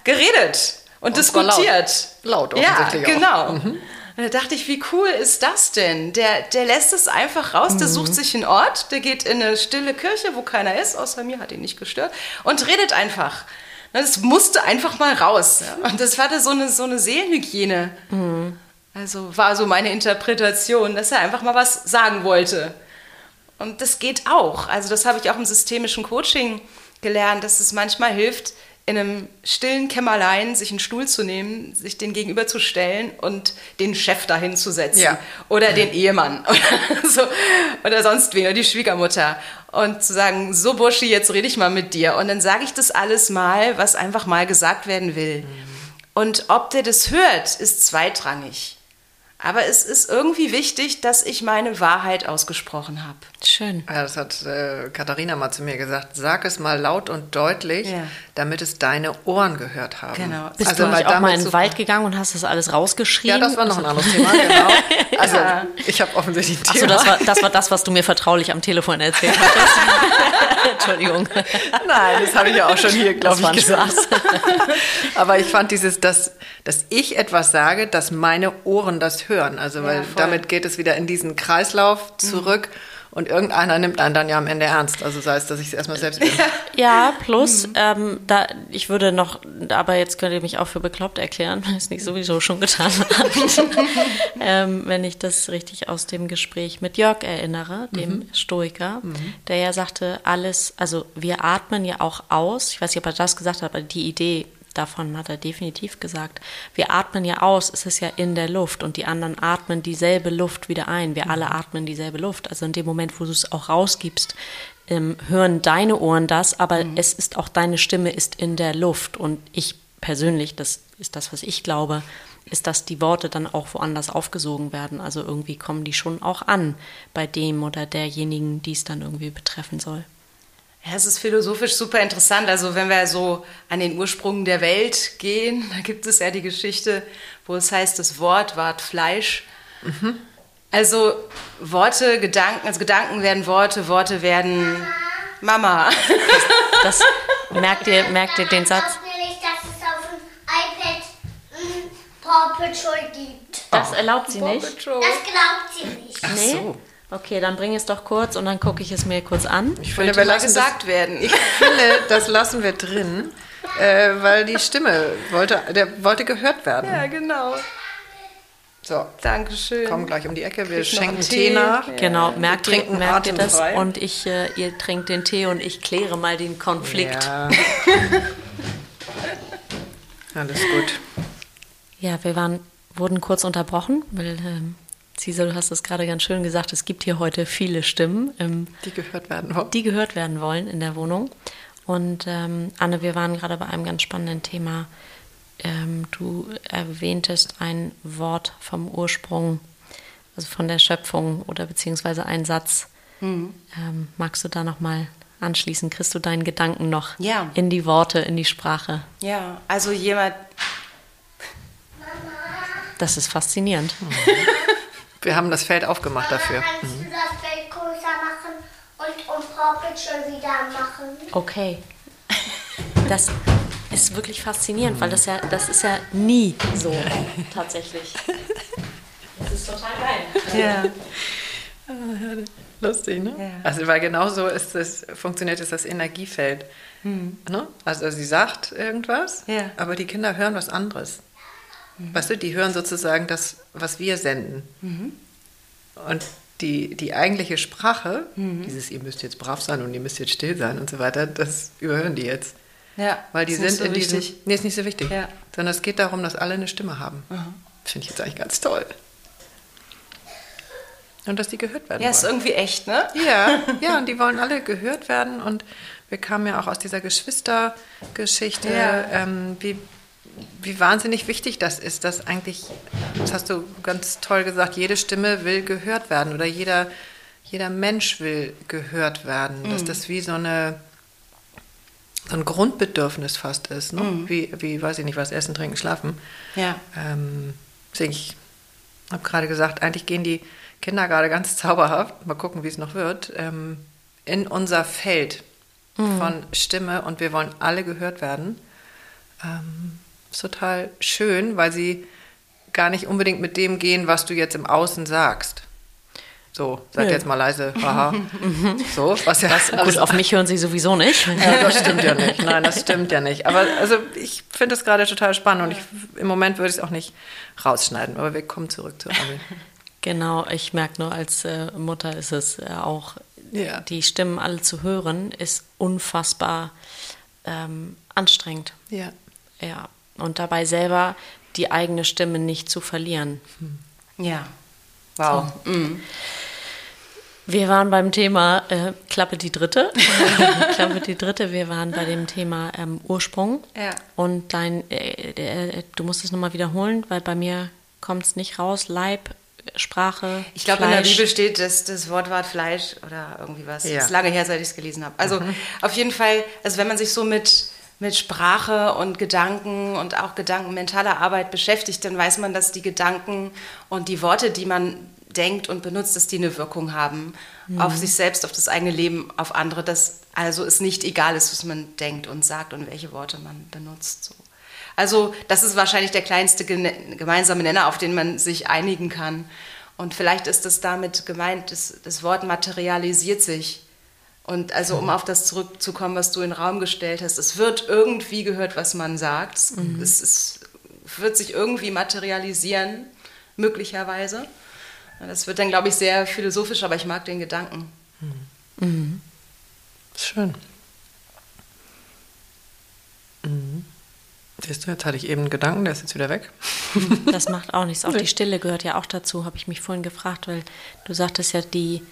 geredet und, und diskutiert. Laut, laut offensichtlich Ja, genau. Auch. Mhm. Und da dachte ich, wie cool ist das denn? Der, der lässt es einfach raus, der mhm. sucht sich einen Ort, der geht in eine stille Kirche, wo keiner ist, außer mir, hat ihn nicht gestört, und redet einfach. Das musste einfach mal raus. Und das war da so eine, so eine Seelenhygiene. Mhm. Also war so meine Interpretation, dass er einfach mal was sagen wollte. Und das geht auch. Also das habe ich auch im systemischen Coaching gelernt, dass es manchmal hilft, in einem stillen Kämmerlein sich einen Stuhl zu nehmen, sich den gegenüberzustellen und den Chef dahin zu setzen. Ja. Oder den Ehemann oder, so, oder sonst wen, oder die Schwiegermutter. Und zu sagen, so Burschi, jetzt rede ich mal mit dir. Und dann sage ich das alles mal, was einfach mal gesagt werden will. Mhm. Und ob der das hört, ist zweitrangig. Aber es ist irgendwie wichtig, dass ich meine Wahrheit ausgesprochen habe. Schön. Ja, das hat äh, Katharina mal zu mir gesagt. Sag es mal laut und deutlich, ja. damit es deine Ohren gehört haben. Genau. Bist also, du nicht auch mal in den Wald gegangen und hast das alles rausgeschrieben? Ja, das war noch ein anderes Thema, genau. Also ja. ich habe offensichtlich ein Thema. Achso, das war, das war das, was du mir vertraulich am Telefon erzählt hattest. Entschuldigung. Nein, das habe ich ja auch schon hier, glaube ich, gesagt. Aber ich fand dieses, dass, dass ich etwas sage, dass meine Ohren das hören. Also weil ja, damit geht es wieder in diesen Kreislauf zurück. Mhm. Und irgendeiner nimmt einen dann ja am Ende ernst. Also sei es, dass ich es erstmal selbst bin. Ja, plus, mhm. ähm, da, ich würde noch, aber jetzt könnt ihr mich auch für bekloppt erklären, weil ich es nicht sowieso schon getan habe. ähm, wenn ich das richtig aus dem Gespräch mit Jörg erinnere, dem mhm. Stoiker, mhm. der ja sagte, alles, also wir atmen ja auch aus. Ich weiß nicht, ob er das gesagt hat, aber die Idee davon hat er definitiv gesagt. Wir atmen ja aus, es ist ja in der Luft und die anderen atmen dieselbe Luft wieder ein. Wir alle atmen dieselbe Luft. Also in dem Moment, wo du es auch rausgibst, ähm, hören deine Ohren das, aber mhm. es ist auch deine Stimme ist in der Luft. Und ich persönlich, das ist das, was ich glaube, ist, dass die Worte dann auch woanders aufgesogen werden. Also irgendwie kommen die schon auch an bei dem oder derjenigen, die es dann irgendwie betreffen soll. Ja, es ist philosophisch super interessant. Also wenn wir so an den Ursprung der Welt gehen, da gibt es ja die Geschichte, wo es heißt, das Wort ward Fleisch. Mhm. Also Worte, Gedanken, also Gedanken werden Worte, Worte werden Mama. Das, das merkt ihr, merkt ihr den Satz? Ich mir nicht, dass es auf dem iPad Paw Patrol gibt. Das erlaubt sie nicht? Das glaubt sie nicht. Ach so. Okay, dann bring es doch kurz und dann gucke ich es mir kurz an. Ich finde, wir lassen gesagt das, werden. Ich finde, das lassen wir drin, äh, weil die Stimme wollte, der wollte gehört werden. Ja, genau. So. Dankeschön. Kommen gleich um die Ecke. Wir Krieg schenken Tee, Tee nach. Ja. Genau, merkt ihr, merkt ihr das? Und ich, äh, ihr trinkt den Tee und ich kläre mal den Konflikt. Ja. Alles gut. Ja, wir waren, wurden kurz unterbrochen, weil ähm, Cesar, du hast es gerade ganz schön gesagt, es gibt hier heute viele Stimmen. Ähm, die gehört werden wollen. Die gehört werden wollen in der Wohnung. Und ähm, Anne, wir waren gerade bei einem ganz spannenden Thema ähm, du erwähntest ein Wort vom Ursprung, also von der Schöpfung oder beziehungsweise ein Satz. Mhm. Ähm, magst du da nochmal anschließen? Kriegst du deinen Gedanken noch Ja. in die Worte, in die Sprache? Ja, also jemand, Das ist faszinierend. Wir haben das Feld aufgemacht dafür. Kannst du das Feld größer machen und um Paw Patrol wieder machen? Okay. Das ist wirklich faszinierend, weil das ja, das ist ja nie so tatsächlich. Das ist total geil. ja. Lustig, ne? Ja. Also, weil genau so ist es, funktioniert es das Energiefeld. Ne? Also, sie sagt irgendwas, Ja. aber die Kinder hören was anderes. Weißt du, die hören sozusagen das, was wir senden. Und die, die eigentliche Sprache, dieses, ihr müsst jetzt brav sein und ihr müsst jetzt still sein und so weiter, das überhören die jetzt. ja. Weil die ist nicht sind so in diesem. wichtig. Nee, ist nicht so wichtig. Ja. Sondern es geht darum, dass alle eine Stimme haben. Finde ich jetzt eigentlich ganz toll. Und dass die gehört werden. Ja, ist wollen. irgendwie echt, ne? Ja, ja, und die wollen alle gehört werden. Und wir kamen ja auch aus dieser Geschwistergeschichte, Ja. ähm, wie, wie wahnsinnig wichtig das ist, dass eigentlich, das hast du ganz toll gesagt, jede Stimme will gehört werden oder jeder, jeder Mensch will gehört werden. Dass das wie so eine so ein Grundbedürfnis fast ist, ne? wie, wie, weiß ich nicht, was, essen, trinken, schlafen. Ja. Ähm, deswegen, ich habe gerade gesagt, eigentlich gehen die Kinder gerade ganz zauberhaft, mal gucken, wie es noch wird, ähm, in unser Feld von Stimme und wir wollen alle gehört werden. Ähm, ist total schön, weil sie gar nicht unbedingt mit dem gehen, was du jetzt im Außen sagst. So, seid Nö. jetzt mal leise, haha. so, was ja Gut, auf mich hören sie sowieso nicht. ja, das stimmt ja nicht. Nein, das stimmt ja nicht. Aber also ich finde es gerade total spannend und ich, im Moment würde ich es auch nicht rausschneiden. Aber wir kommen zurück zu Abel. Genau, ich merke nur, als äh, Mutter ist es äh, auch, Ja. die Stimmen alle zu hören, ist unfassbar ähm, anstrengend. Ja. Ja, und dabei selber die eigene Stimme nicht zu verlieren. Ja. Wow. Mhm. Wir waren beim Thema äh, Klappe die dritte. Klappe die dritte. Wir waren bei dem Thema ähm, Ursprung. Ja. Und dein, äh, äh, du musst es nochmal wiederholen, weil bei mir kommt es nicht raus. Leib, Sprache. Ich glaube, in der. Bibel steht das, das Wortwort Fleisch oder irgendwie was. Ja. ist lange her, seit ich es gelesen habe. Also auf jeden Fall, also wenn man sich so mit, mit Sprache und Gedanken und auch gedankenmentaler Arbeit beschäftigt, dann weiß man, dass die Gedanken und die Worte, die man denkt und benutzt, dass die eine Wirkung haben auf sich selbst, auf das eigene Leben, auf andere. Dass also es nicht egal ist, was man denkt und sagt und welche Worte man benutzt. So. Also das ist wahrscheinlich der kleinste gemeinsame Nenner, auf den man sich einigen kann. Und vielleicht ist es damit gemeint, das, das Wort materialisiert sich. Und also um auf das zurückzukommen, was du in den Raum gestellt hast, es wird irgendwie gehört, was man sagt. Es, es, es wird sich irgendwie materialisieren, möglicherweise. Das wird dann, glaube ich, sehr philosophisch, aber ich mag den Gedanken. Ist schön. Mhm. Siehst du, jetzt hatte ich eben einen Gedanken, der ist jetzt wieder weg. Das macht auch nichts. Auch die Stille gehört ja auch dazu, habe ich mich vorhin gefragt, weil du sagtest ja, die,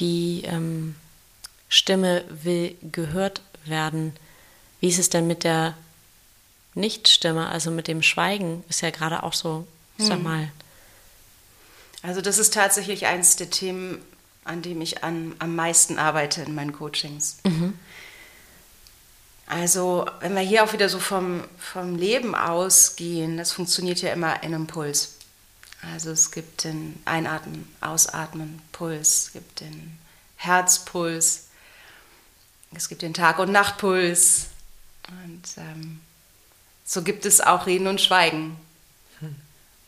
die ähm, Stimme will gehört werden. Wie ist es denn mit der Nichtstimme, also mit dem Schweigen? Ist ja gerade auch so, sag mal, Also das ist tatsächlich eines der Themen, an dem ich an, am meisten arbeite in meinen Coachings. Also wenn wir hier auch wieder so vom, vom Leben ausgehen, das funktioniert ja immer in einem Puls. Also es gibt den Einatmen, Ausatmen, Puls, es gibt den Herzpuls, es gibt den Tag- und Nachtpuls und ähm, so gibt es auch Reden und Schweigen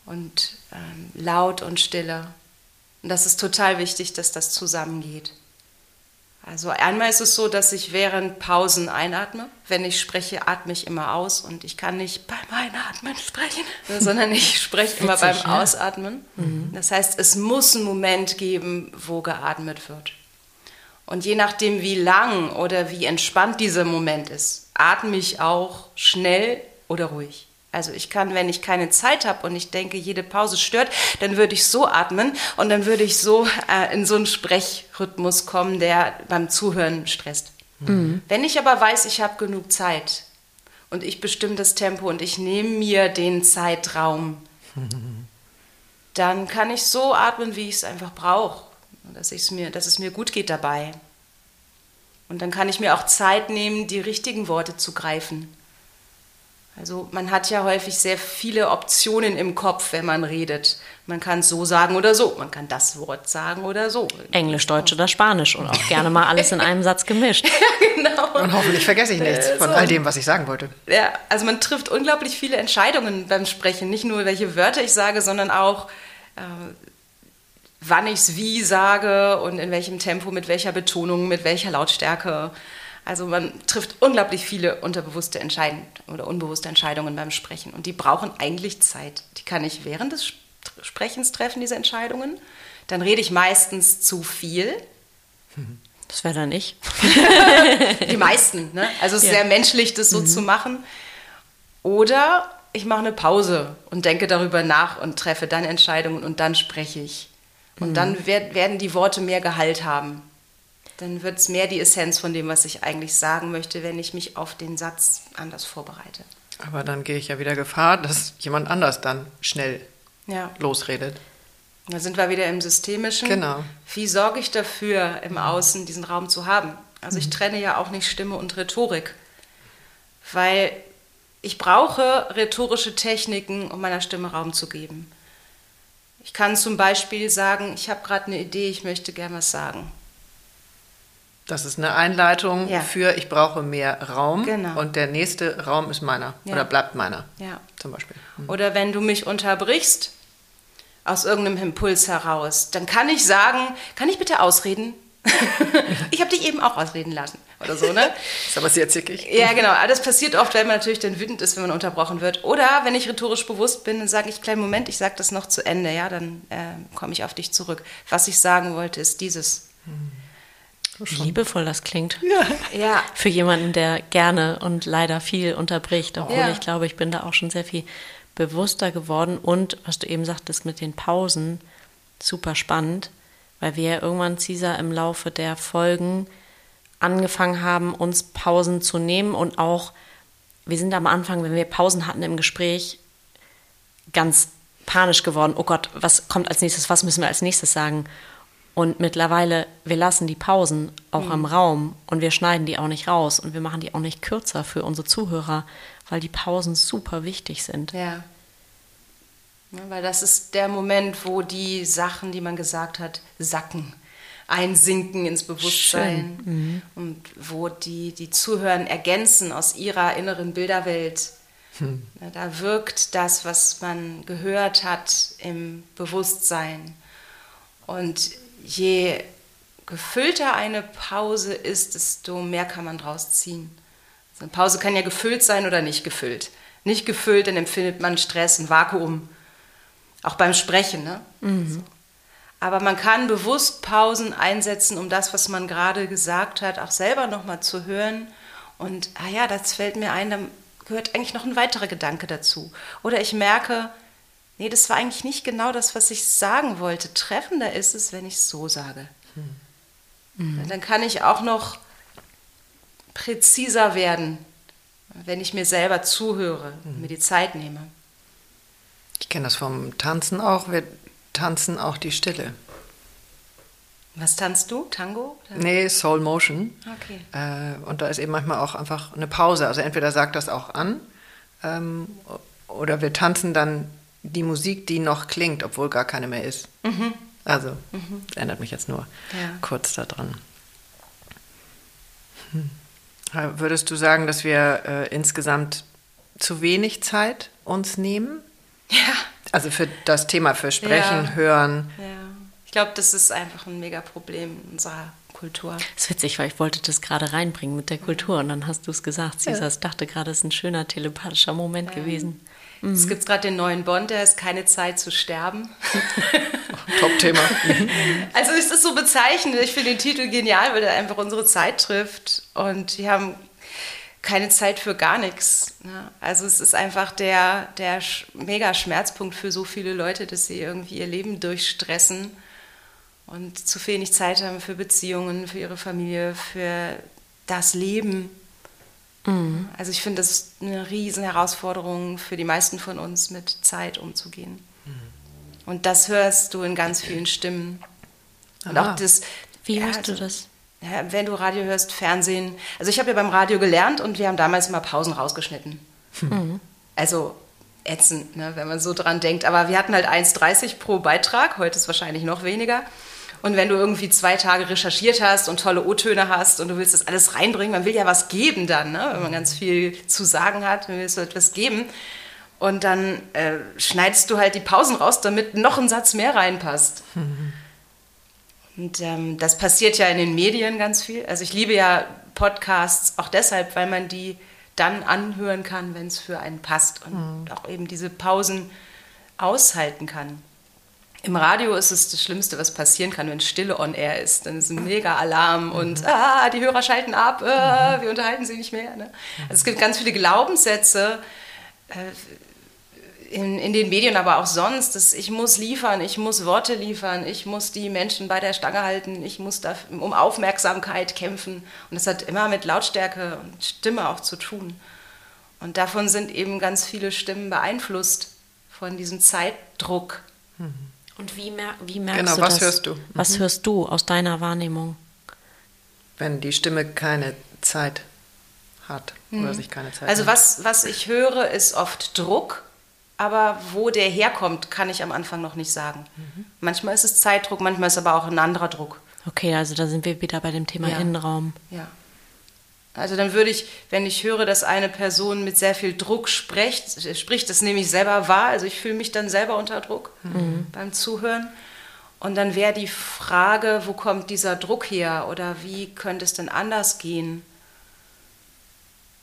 und ähm, laut und stille. Und das ist total wichtig, dass das zusammengeht. Also einmal ist es so, dass ich während Pausen einatme. Wenn ich spreche, atme ich immer aus und ich kann nicht beim Einatmen sprechen, sondern ich spreche immer beim. Ausatmen. Das heißt, es muss einen Moment geben, wo geatmet wird. Und je nachdem, wie lang oder wie entspannt dieser Moment ist, atme ich auch schnell oder ruhig. Also ich kann, wenn ich keine Zeit habe und ich denke, jede Pause stört, dann würde ich so atmen und dann würde ich so äh, in so einen Sprechrhythmus kommen, der beim Zuhören stresst. Wenn ich aber weiß, ich habe genug Zeit und ich bestimme das Tempo und ich nehme mir den Zeitraum, dann kann ich so atmen, wie ich es einfach brauche, dass, mir, dass es mir gut geht dabei. Und dann kann ich mir auch Zeit nehmen, die richtigen Worte zu greifen. Also man hat ja häufig sehr viele Optionen im Kopf, wenn man redet. Man kann es so sagen oder so. Man kann das Wort sagen oder so. Englisch, Deutsch oder Spanisch und auch gerne mal alles in einem Satz gemischt. ja, genau. Und hoffentlich vergesse ich nichts von all dem, was ich sagen wollte. Ja, also man trifft unglaublich viele Entscheidungen beim Sprechen. Nicht nur, welche Wörter ich sage, sondern auch, äh, wann ich es wie sage und in welchem Tempo, mit welcher Betonung, mit welcher Lautstärke. Also man trifft unglaublich viele unterbewusste Entscheidungen oder unbewusste Entscheidungen beim Sprechen und die brauchen eigentlich Zeit. Die kann ich während des Sprechens treffen, diese Entscheidungen. Dann rede ich meistens zu viel. Das wäre dann ich. die meisten, ne? Also es ist ja. sehr menschlich, das so mhm. zu machen. Oder ich mache eine Pause und denke darüber nach und treffe dann Entscheidungen und dann spreche ich. Und mhm. dann werd, werden die Worte mehr Gehalt haben. Dann wird es mehr die Essenz von dem, was ich eigentlich sagen möchte, wenn ich mich auf den Satz anders vorbereite. Aber dann gehe ich ja wieder Gefahr, dass jemand anders dann schnell ja. losredet. Da sind wir wieder im Systemischen. Genau. Wie sorge ich dafür, im Außen diesen Raum zu haben? Also ich mhm. trenne ja auch nicht Stimme und Rhetorik, weil ich brauche rhetorische Techniken, um meiner Stimme Raum zu geben. Ich kann zum Beispiel sagen, ich habe gerade eine Idee, ich möchte gerne was sagen. Das ist eine Einleitung ja. für ich brauche mehr Raum genau. und der nächste Raum ist meiner ja. oder bleibt meiner. Ja. Zum Beispiel. Mhm. Oder wenn du mich unterbrichst aus irgendeinem Impuls heraus, dann kann ich sagen, kann ich bitte ausreden? ich habe dich eben auch ausreden lassen oder so, ne? ist aber sehr zickig. Ja, genau. Aber das passiert oft, weil man natürlich dann wütend ist, wenn man unterbrochen wird. Oder wenn ich rhetorisch bewusst bin, dann sage ich, kleinen Moment, ich sage das noch zu Ende, ja, dann äh, komme ich auf dich zurück. Was ich sagen wollte, ist dieses. Hm. Wie liebevoll das klingt. Ja. ja. Für jemanden, der gerne und leider viel unterbricht, obwohl ja. ich glaube, ich bin da auch schon sehr viel bewusster geworden. Und was du eben sagtest mit den Pausen, super spannend, weil wir ja irgendwann, Caesar, im Laufe der Folgen angefangen haben, uns Pausen zu nehmen und auch, wir sind am Anfang, wenn wir Pausen hatten im Gespräch, ganz panisch geworden. Oh Gott, was kommt als nächstes? Was müssen wir als nächstes sagen? Und mittlerweile, wir lassen die Pausen auch mhm. im Raum und wir schneiden die auch nicht raus und wir machen die auch nicht kürzer für unsere Zuhörer, weil die Pausen super wichtig sind. Ja. ja weil das ist der Moment, wo die Sachen, die man gesagt hat, sacken einsinken ins Bewusstsein mhm. und wo die, die Zuhören ergänzen aus ihrer inneren Bilderwelt. Hm. Da wirkt das, was man gehört hat, im Bewusstsein. Und je gefüllter eine Pause ist, desto mehr kann man draus ziehen. Also eine Pause kann ja gefüllt sein oder nicht gefüllt. Nicht gefüllt, dann empfindet man Stress, ein Vakuum. Auch beim Sprechen. Ne? Mhm. So. Aber man kann bewusst Pausen einsetzen, um das, was man gerade gesagt hat, auch selber nochmal zu hören. Und, ah ja, das fällt mir ein, dann gehört eigentlich noch ein weiterer Gedanke dazu. Oder ich merke, nee, das war eigentlich nicht genau das, was ich sagen wollte. Treffender ist es, wenn ich es so sage. Mhm. Dann kann ich auch noch präziser werden, wenn ich mir selber zuhöre, mhm. mir die Zeit nehme. Ich kenne das vom Tanzen auch. Wir tanzen auch die Stille. Was tanzt du? Tango? Oder? Nee, Soul Motion. Okay. Äh, und da ist eben manchmal auch einfach eine Pause. Also entweder sagt das auch an ähm, oder wir tanzen dann die Musik, die noch klingt, obwohl gar keine mehr ist. Mhm. Also, mhm. das erinnert mich jetzt nur ja. kurz daran. Hm. Würdest du sagen, dass wir äh, insgesamt zu wenig Zeit uns nehmen? Ja. Also für das Thema, für Sprechen, ja. Hören. Ja. Ich glaube, das ist einfach ein mega Problem in unserer Kultur. Das ist witzig, weil ich wollte das gerade reinbringen mit der Kultur und dann hast du es gesagt, Cesar. Ja. Ich dachte gerade, es ist ein schöner telepathischer Moment ja. gewesen. Mhm. Es gibt gerade den neuen Bond, der ist keine Zeit zu sterben. Top-Thema. also es ist so bezeichnend. Ich finde den Titel genial, weil er einfach unsere Zeit trifft. Und wir haben keine Zeit für gar nichts. Ne? Also es ist einfach der, der mega Schmerzpunkt für so viele Leute, dass sie irgendwie ihr Leben durchstressen und zu wenig Zeit haben für Beziehungen, für ihre Familie, für das Leben. Mhm. Also ich finde, das ist eine riesen Herausforderung für die meisten von uns, mit Zeit umzugehen. Mhm. Und das hörst du in ganz vielen Stimmen. Und auch das. Wie ja, hörst also, du das? Wenn du Radio hörst, Fernsehen. Also ich habe ja beim Radio gelernt und wir haben damals immer Pausen rausgeschnitten. Mhm. Also ätzend, ne, wenn man so dran denkt. Aber wir hatten halt 1,30 pro Beitrag, heute ist wahrscheinlich noch weniger. Und wenn du irgendwie zwei Tage recherchiert hast und tolle O-Töne hast und du willst das alles reinbringen, man will ja was geben dann, ne? wenn man ganz viel zu sagen hat, dann willst du etwas geben. Und dann äh, schneidest du halt die Pausen raus, damit noch ein Satz mehr reinpasst. Und ähm, das passiert ja in den Medien ganz viel. Also ich liebe ja Podcasts auch deshalb, weil man die dann anhören kann, wenn es für einen passt und auch eben diese Pausen aushalten kann. Im Radio ist es das Schlimmste, was passieren kann, wenn Stille on air ist. Dann ist ein mega Alarm und ah, die Hörer schalten ab, ah, wir unterhalten sie nicht mehr. Ne? Also es gibt ganz viele Glaubenssätze äh, in, in den Medien, aber auch sonst. Dass ich muss liefern, ich muss Worte liefern, ich muss die Menschen bei der Stange halten, ich muss da um Aufmerksamkeit kämpfen. Und das hat immer mit Lautstärke und Stimme auch zu tun. Und davon sind eben ganz viele Stimmen beeinflusst von diesem Zeitdruck. Und wie, mer wie merkst Genau, du was das? hörst du? Was hörst du aus deiner Wahrnehmung? Wenn die Stimme keine Zeit hat oder sich keine Zeit Also nimmt. was, was ich höre, ist oft Druck, aber wo der herkommt, kann ich am Anfang noch nicht sagen. Manchmal ist es Zeitdruck, manchmal ist aber auch ein anderer Druck. Okay, also da sind wir wieder bei dem Thema Ja. Innenraum. Ja. Also dann würde ich, wenn ich höre, dass eine Person mit sehr viel Druck spricht, spricht, das nehme ich selber wahr. Also ich fühle mich dann selber unter Druck beim Zuhören. Und dann wäre die Frage, wo kommt dieser Druck her oder wie könnte es denn anders gehen?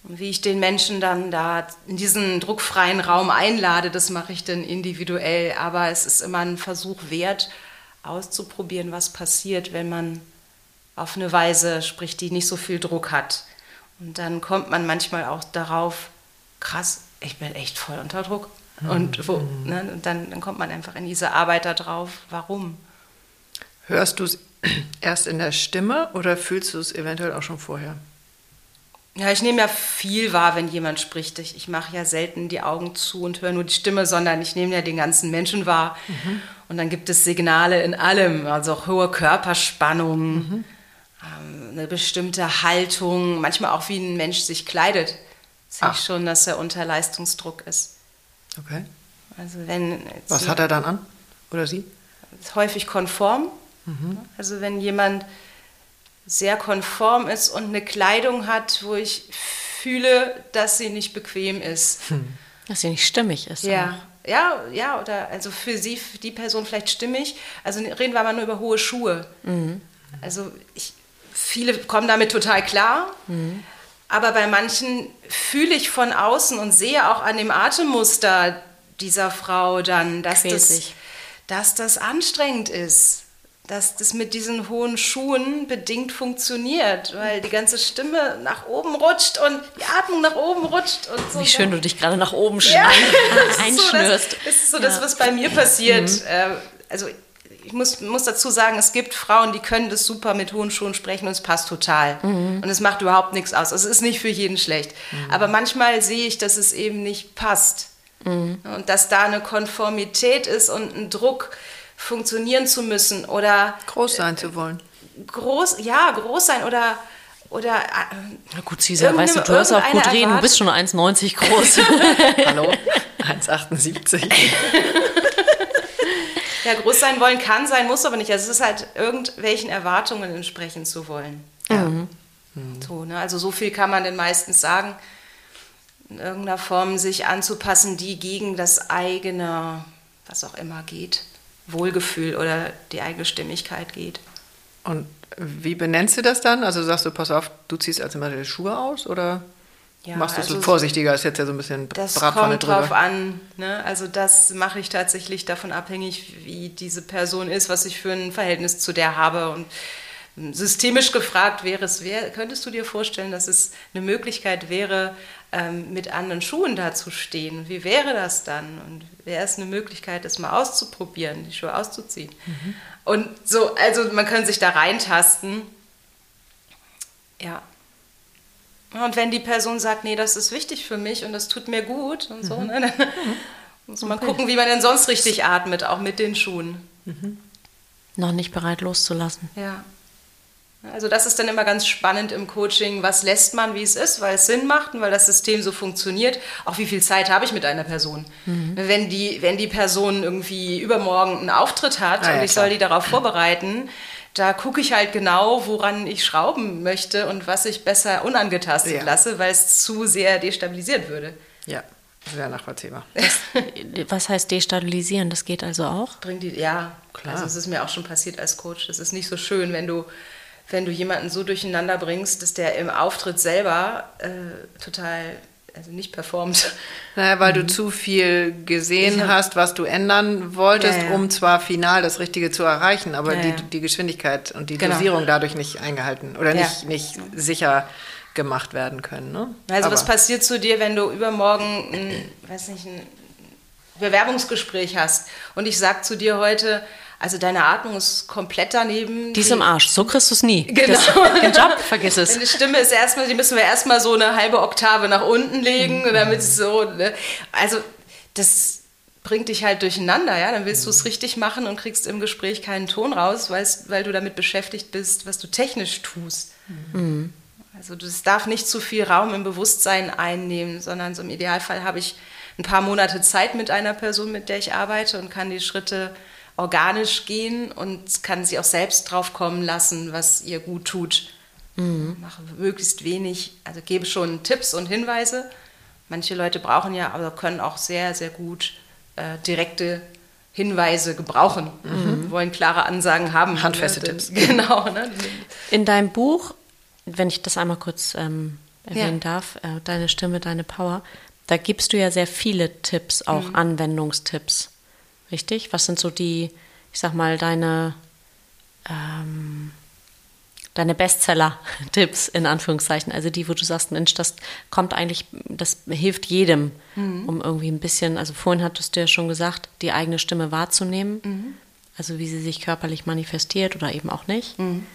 Und wie ich den Menschen dann da in diesen druckfreien Raum einlade, das mache ich dann individuell. Aber es ist immer ein Versuch wert, auszuprobieren, was passiert, wenn man auf eine Weise spricht, die nicht so viel Druck hat. Und dann kommt man manchmal auch darauf, krass, ich bin echt voll unter Druck. Und, wo, ne, und dann, dann kommt man einfach in diese Arbeit da drauf, warum? Hörst du es erst in der Stimme oder fühlst du es eventuell auch schon vorher? Ja, ich nehme ja viel wahr, wenn jemand spricht. Ich, ich mache ja selten die Augen zu und höre nur die Stimme, sondern ich nehme ja den ganzen Menschen wahr. Und dann gibt es Signale in allem, also auch hohe Körperspannung, ähm, eine bestimmte Haltung, manchmal auch wie ein Mensch sich kleidet. Sehe Ah. ich schon, dass er unter Leistungsdruck ist. Okay. Also wenn Was hat er dann an? Oder sie? häufig konform. Also wenn jemand sehr konform ist und eine Kleidung hat, wo ich fühle, dass sie nicht bequem ist. Dass sie nicht stimmig ist. Ja. Ja, ja, oder also für sie, für die Person vielleicht stimmig. Also reden wir mal nur über hohe Schuhe. Also ich, viele kommen damit total klar. Aber bei manchen fühle ich von außen und sehe auch an dem Atemmuster dieser Frau dann, dass, das, dass das anstrengend ist. Dass das mit diesen hohen Schuhen bedingt funktioniert, weil die ganze Stimme nach oben rutscht und die Atmung nach oben rutscht und so. Wie schön du dich gerade nach oben Ja, so einschnürst. das, ist so das, was bei mir passiert. Äh, Also ich muss, muss dazu sagen, es gibt Frauen, die können das super mit hohen Schuhen sprechen und es passt total. Und es macht überhaupt nichts aus. Also es ist nicht für jeden schlecht. Aber manchmal sehe ich, dass es eben nicht passt. Und dass da eine Konformität ist und ein Druck, funktionieren zu müssen oder Groß sein zu wollen. groß, ja, groß sein oder oder äh, Na gut, Cesar, weißt du, du hörst auch gut reden, du bist schon 1,90 groß. Hallo? 1,78. Ja, groß sein wollen kann sein, muss aber nicht. Also es ist halt irgendwelchen Erwartungen entsprechen zu wollen. So, ne? Also so viel kann man denn meistens sagen, in irgendeiner Form sich anzupassen, die gegen das eigene, was auch immer geht, Wohlgefühl oder die eigene Stimmigkeit geht. Und wie benennst du das dann? Also sagst du, pass auf, du ziehst also mal die Schuhe aus oder Ja, machst du es also so vorsichtiger? Ist jetzt ja so ein bisschen Das Bratpfanne kommt drauf drüber. an. Ne? Also das mache ich tatsächlich davon abhängig, wie diese Person ist, was ich für ein Verhältnis zu der habe. Und systemisch gefragt wäre es, wär, könntest du dir vorstellen, dass es eine Möglichkeit wäre, ähm, mit anderen Schuhen da zu stehen? Wie wäre das dann? Und wäre es eine Möglichkeit, das mal auszuprobieren, die Schuhe auszuziehen? Und so, also man kann sich da reintasten. Ja. Und wenn die Person sagt, nee, das ist wichtig für mich und das tut mir gut und so, ne, dann muss man gucken, wie man denn sonst richtig atmet, auch mit den Schuhen. Noch nicht bereit loszulassen. Ja. Also das ist dann immer ganz spannend im Coaching, was lässt man, wie es ist, weil es Sinn macht und weil das System so funktioniert. Auch wie viel Zeit habe ich mit einer Person. Wenn, die, wenn die Person irgendwie übermorgen einen Auftritt hat Ah, ja, und ich klar. soll die darauf vorbereiten, da gucke ich halt genau, woran ich schrauben möchte und was ich besser unangetastet Ja. lasse, weil es zu sehr destabilisieren würde. Ja, sehr nachvollziehbar. Was heißt destabilisieren? Das geht also auch? Bringt die, ja, Klar. Also es ist mir auch schon passiert als Coach. Das ist nicht so schön, wenn du, wenn du jemanden so durcheinander bringst, dass der im Auftritt selber äh, total, also nicht performt. Naja, weil du zu viel gesehen hab- hast, was du ändern wolltest, Ja, ja. um zwar final das Richtige zu erreichen, aber Ja, die, die Geschwindigkeit und die Genau. Dosierung dadurch nicht eingehalten oder nicht, nicht sicher gemacht werden können. Ne? Also was Aber- passiert zu dir, wenn du übermorgen ein, weiß nicht, ein Bewerbungsgespräch hast und ich sag zu dir heute, also deine Atmung ist komplett daneben. Die ist im Arsch. So kriegst du es nie. Genau. Das, den Job, vergiss es. Deine Stimme ist erstmal, die müssen wir erstmal so eine halbe Oktave nach unten legen, Mhm. damit es so, ne? also das bringt dich halt durcheinander, ja, dann willst du es richtig machen und kriegst im Gespräch keinen Ton raus, weil du damit beschäftigt bist, was du technisch tust. Mhm. Also das darf nicht zu viel Raum im Bewusstsein einnehmen, sondern so im Idealfall habe ich ein paar Monate Zeit mit einer Person, mit der ich arbeite und kann die Schritte organisch gehen und kann sie auch selbst drauf kommen lassen, was ihr gut tut. Mache möglichst wenig, also gebe schon Tipps und Hinweise. Manche Leute brauchen ja, aber können auch sehr, sehr gut äh, direkte Hinweise gebrauchen, wollen klare Ansagen haben. Handfeste ne? Tipps. Genau. Ne? In deinem Buch, wenn ich das einmal kurz ähm, erwähnen Ja. darf, äh, deine Stimme, deine Power, da gibst du ja sehr viele Tipps, auch Mhm. Anwendungstipps. Richtig? Was sind so die, ich sag mal, deine, ähm, deine Bestseller-Tipps in Anführungszeichen? Also die, wo du sagst, Mensch, das kommt eigentlich, das hilft jedem, Mhm. um irgendwie ein bisschen, also vorhin hattest du ja schon gesagt, die eigene Stimme wahrzunehmen. Mhm. Also wie sie sich körperlich manifestiert oder eben auch nicht Mhm.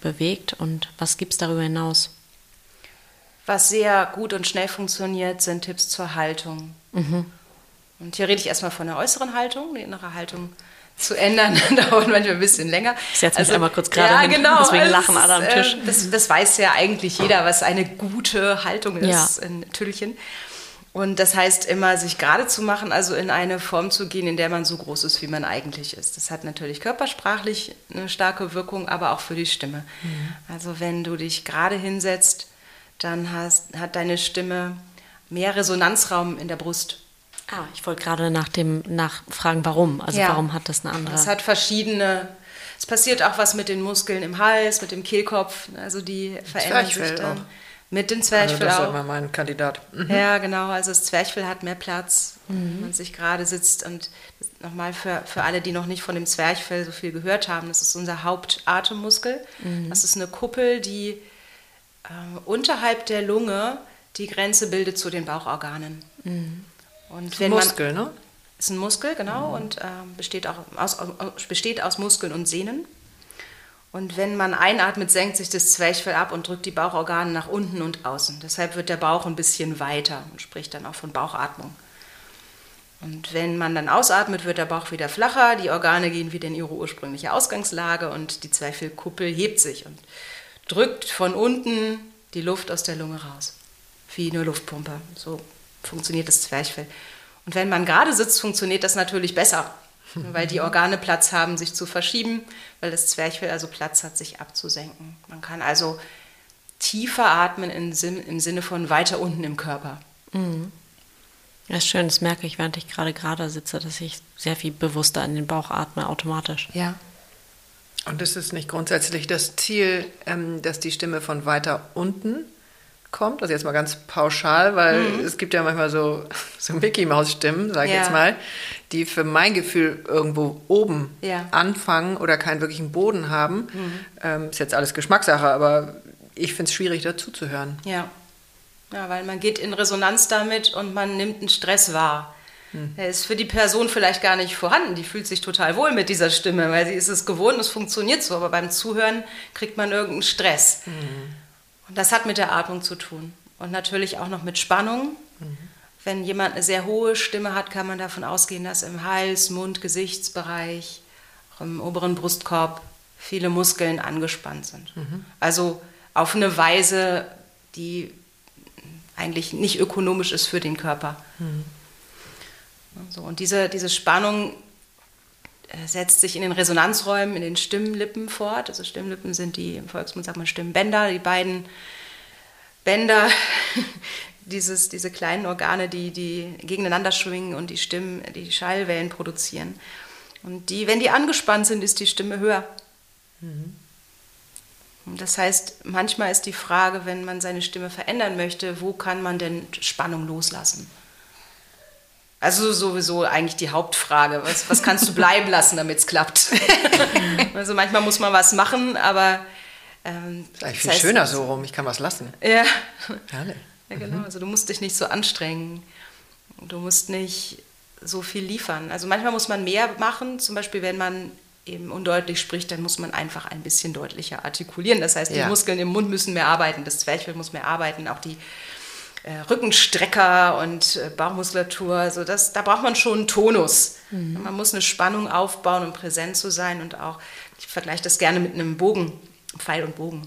bewegt und was gibt es darüber hinaus? Was sehr gut und schnell funktioniert, sind Tipps zur Haltung. Und hier rede ich erstmal von der äußeren Haltung. Die innere Haltung zu ändern dauert manchmal ein bisschen länger. Ich setze mich einmal kurz gerade ja, hin, genau. deswegen Also lachen alle am ist, Tisch. äh, Das, das weiß ja eigentlich jeder, was eine gute Haltung ist Ja. in Tüllchen. Und das heißt immer, sich gerade zu machen, also in eine Form zu gehen, in der man so groß ist, wie man eigentlich ist. Das hat natürlich körpersprachlich eine starke Wirkung, aber auch für die Stimme. Mhm. Also wenn du dich gerade hinsetzt, dann hast, hat deine Stimme mehr Resonanzraum in der Brust. Ah, ich wollte gerade nach dem nachfragen, warum. Also Ja. warum hat das eine andere? Es hat verschiedene. Es passiert auch was mit den Muskeln im Hals, mit dem Kehlkopf. Also die verändern sich Zwerchfell dann. auch. Mit dem Also Zwerchfell das ist auch. immer mein Kandidat. Mhm. Ja, genau. Also das Zwerchfell hat mehr Platz, Mhm. wenn man sich gerade sitzt. Und nochmal für, für alle, die noch nicht von dem Zwerchfell so viel gehört haben, das ist unser Hauptatemmuskel. Mhm. Das ist eine Kuppel, die äh, unterhalb der Lunge die Grenze bildet zu den Bauchorganen. Mhm. Und wenn man, Muskel, ne? ist ein Muskel, genau, und ähm, besteht auch aus, aus, besteht aus Muskeln und Sehnen. Und wenn man einatmet, senkt sich das Zwerchfell ab und drückt die Bauchorgane nach unten und außen. Deshalb wird der Bauch ein bisschen weiter und spricht dann auch von Bauchatmung. Und wenn man dann ausatmet, wird der Bauch wieder flacher, die Organe gehen wieder in ihre ursprüngliche Ausgangslage und die Zwerchfellkuppel hebt sich und drückt von unten die Luft aus der Lunge raus. Wie eine Luftpumpe. So funktioniert das Zwerchfell. Und wenn man gerade sitzt, funktioniert das natürlich besser, weil die Organe Platz haben, sich zu verschieben, weil das Zwerchfell also Platz hat, sich abzusenken. Man kann also tiefer atmen im Sinn- im Sinne von weiter unten im Körper. Ja, ist schön, das merke ich, während ich gerade gerade sitze, dass ich sehr viel bewusster in den Bauch atme, automatisch. Ja. Und ist es nicht grundsätzlich das Ziel, ähm, dass die Stimme von weiter unten kommt? Also jetzt mal ganz pauschal, weil es gibt ja manchmal so, so Mickey-Maus-Stimmen, sage ich Mhm. Ja. jetzt mal, die für mein Gefühl irgendwo oben Ja. anfangen oder keinen wirklichen Boden haben. Mhm. Ähm, ist jetzt alles Geschmackssache, aber ich finde es schwierig, dazu zu hören. Ja. Ja, weil man geht in Resonanz damit und man nimmt einen Stress wahr. Der ist für die Person vielleicht gar nicht vorhanden. Die fühlt sich total wohl mit dieser Stimme, weil sie ist es gewohnt, es funktioniert so. Aber beim Zuhören kriegt man irgendeinen Stress. Und das hat mit der Atmung zu tun. und natürlich auch noch mit Spannung. Wenn jemand eine sehr hohe Stimme hat, kann man davon ausgehen, dass im Hals, Mund, Gesichtsbereich, auch im oberen Brustkorb viele Muskeln angespannt sind. Also auf eine Weise, die eigentlich nicht ökonomisch ist für den Körper. So, und diese, diese Spannung setzt sich in den Resonanzräumen, in den Stimmlippen fort. Also Stimmlippen sind die, im Volksmund sagt man Stimmbänder, die beiden Bänder, dieses, diese kleinen Organe, die, die gegeneinander schwingen und die Stimmen, die Schallwellen produzieren. Und die, wenn die angespannt sind, ist die Stimme höher. Und Das heißt, manchmal ist die Frage, wenn man seine Stimme verändern möchte, wo kann man denn Spannung loslassen? Also sowieso eigentlich die Hauptfrage. Was, was kannst du bleiben lassen, damit es klappt? also manchmal muss man was machen, aber ähm, Ist eigentlich das viel heißt- schöner so rum. Ich kann was lassen. Ja. Herrlich. ja, genau. Also du musst dich nicht so anstrengen. Du musst nicht so viel liefern. Also manchmal muss man mehr machen. Zum Beispiel, wenn man eben undeutlich spricht, dann muss man einfach ein bisschen deutlicher artikulieren. Das heißt, die Ja. Muskeln im Mund müssen mehr arbeiten, das Zwerchfell muss mehr arbeiten, auch die Rückenstrecker und äh, Bauchmuskulatur. Also das, da braucht man schon einen Tonus. Man muss eine Spannung aufbauen, um präsent zu sein und auch, ich vergleiche das gerne mit einem Bogen, Pfeil und Bogen.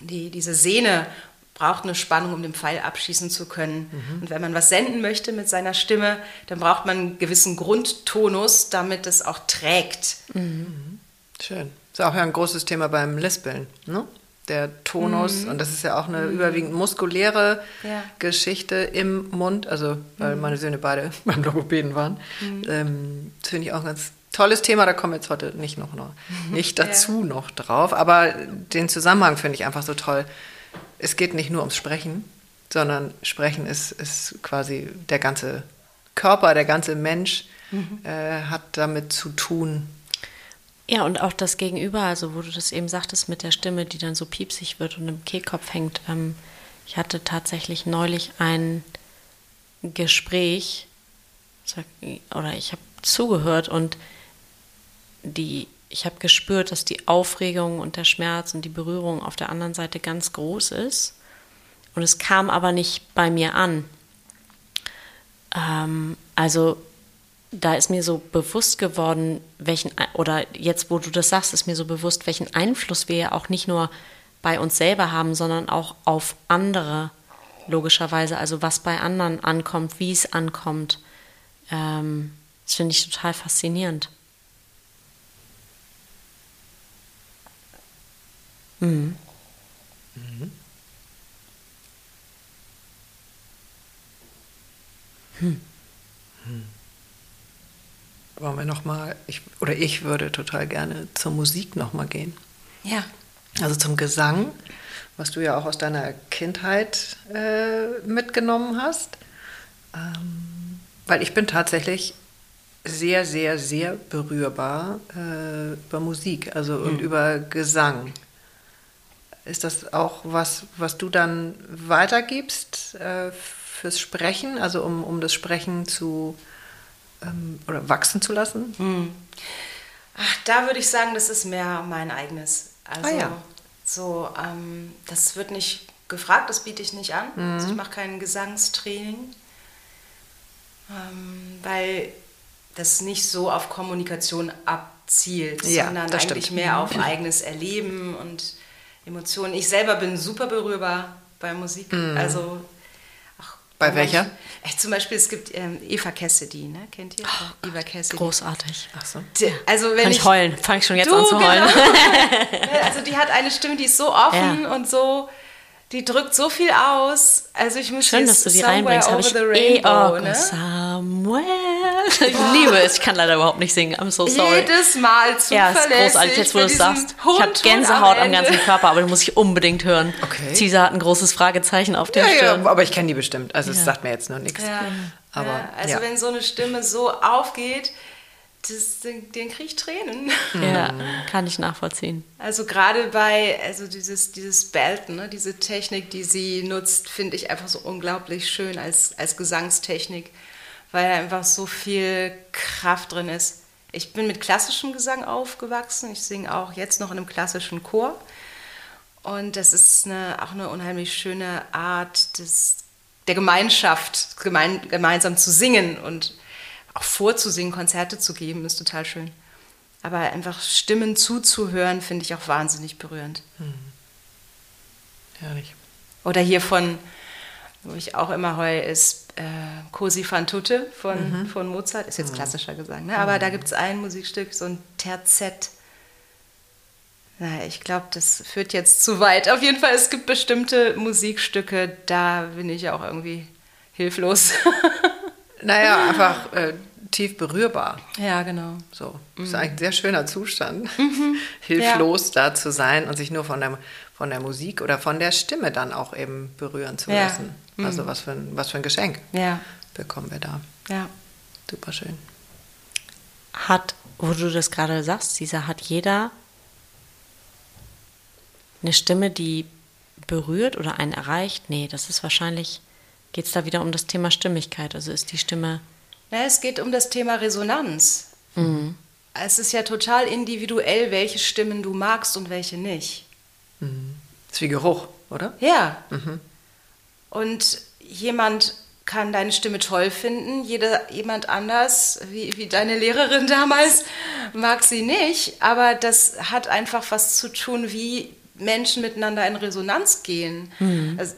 Die, diese Sehne braucht eine Spannung, um den Pfeil abschießen zu können. Und wenn man was senden möchte mit seiner Stimme, dann braucht man einen gewissen Grundtonus, damit es auch trägt. Schön. Ist auch ja ein großes Thema beim Lispeln, ne? Der Tonus, und das ist ja auch eine überwiegend muskuläre Ja. Geschichte im Mund, also weil meine Söhne beide beim Logopäden waren. Ähm, das finde ich auch ein ganz tolles Thema, da kommen wir jetzt heute nicht noch, noch nicht dazu noch drauf, aber den Zusammenhang finde ich einfach so toll. Es geht nicht nur ums Sprechen, sondern Sprechen ist, ist quasi der ganze Körper, der ganze Mensch äh, hat damit zu tun, Ja, und auch das Gegenüber, also wo du das eben sagtest mit der Stimme, die dann so piepsig wird und im Kehlkopf hängt. Ähm, ich hatte tatsächlich neulich ein Gespräch, oder ich habe zugehört und die, ich habe gespürt, dass die Aufregung und der Schmerz und die Berührung auf der anderen Seite ganz groß ist. Und es kam aber nicht bei mir an. Ähm, also da ist mir so bewusst geworden, welchen, oder jetzt, wo du das sagst, ist mir so bewusst, welchen Einfluss wir ja auch nicht nur bei uns selber haben, sondern auch auf andere, logischerweise. Also was bei anderen ankommt, wie es ankommt. Ähm, das finde ich total faszinierend. Mhm. Wollen wir noch mal, ich, oder ich würde total gerne zur Musik noch mal gehen. Ja. Also zum Gesang, was du ja auch aus deiner Kindheit äh, mitgenommen hast. Ähm, weil ich bin tatsächlich sehr, sehr, sehr berührbar äh, über Musik, also und über Gesang. Ist das auch was, was du dann weitergibst äh, fürs Sprechen, also um, um das Sprechen zu ähm, oder wachsen zu lassen? Ach, da würde ich sagen, das ist mehr mein eigenes. Also Ah, ja. so, ähm, das wird nicht gefragt, das biete ich nicht an. Mhm. Also ich mache kein Gesangstraining, ähm, weil das nicht so auf Kommunikation abzielt, Ja, sondern eigentlich stimmt. Mehr auf eigenes Erleben und Emotionen. Ich selber bin super berührbar bei Musik. Also Mhm. Bei welcher? Echt, zum Beispiel, es gibt ähm, Eva Cassidy, ne? Kennt ihr? Eva Cassidy. Großartig. Ach so. Die- Also wenn Kann ich heulen? Fange ich schon jetzt Du, an zu heulen? Genau. Also die hat eine Stimme, die ist so offen Ja. und so, die drückt so viel aus. Also ich muss Schön, dass du die reinbringst. Habe ich eh oh, ne? somewhere. Ich liebe es. Ich kann leider überhaupt nicht singen. I'm so sorry. Jedes Mal Ja, ist zuverlässig. großartig, jetzt wo du es sagst. Ich hohen habe Gänsehaut am Ende. ganzen Körper, aber du musst ich unbedingt hören. Okay. Caesar hat ein großes Fragezeichen auf der Ja, Stirn. ja, aber ich kenne die bestimmt. Also es sagt mir jetzt noch nichts. Ja. Aber ja, also ja. wenn so eine Stimme so aufgeht, das, den, den kriege ich Tränen. Ja, kann ich nachvollziehen. Also gerade bei, also dieses, dieses Belten, ne, diese Technik, die sie nutzt, finde ich einfach so unglaublich schön als, als Gesangstechnik, weil da einfach so viel Kraft drin ist. Ich bin mit klassischem Gesang aufgewachsen, ich singe auch jetzt noch in einem klassischen Chor. Und das ist eine, auch eine unheimlich schöne Art des, der Gemeinschaft, gemein, gemeinsam zu singen und auch vorzusingen, Konzerte zu geben, ist total schön. Aber einfach Stimmen zuzuhören, finde ich auch wahnsinnig berührend. Herrlich. Oder hier von, wo ich auch immer heul, ist äh, Cosi fan tutte von, von Mozart. Ist jetzt klassischer Gesang, ne? aber da gibt es ein Musikstück, so ein Terzett. Na, ich glaube, das führt jetzt zu weit. Auf jeden Fall, es gibt bestimmte Musikstücke, da bin ich auch irgendwie hilflos. Naja, einfach äh, tief berührbar. ja, genau. So, das ist eigentlich ein sehr schöner Zustand, hilflos da zu sein und sich nur von der, von der Musik oder von der Stimme dann auch eben berühren zu Ja. lassen. Also was für, ein, was für ein Geschenk Ja, bekommen wir da. ja. Super schön. Hat, wo du das gerade sagst, dieser hat jeder eine Stimme, die berührt oder einen erreicht? Nee, das ist wahrscheinlich, geht es da wieder um das Thema Stimmigkeit. Also ist die Stimme, Na, es geht um das Thema Resonanz. Es ist ja total individuell, welche Stimmen du magst und welche nicht. Ist wie Geruch, oder? Ja. Und jemand kann deine Stimme toll finden, jeder, jemand anders, wie, wie deine Lehrerin damals, mag sie nicht. Aber das hat einfach was zu tun, wie Menschen miteinander in Resonanz gehen. Also,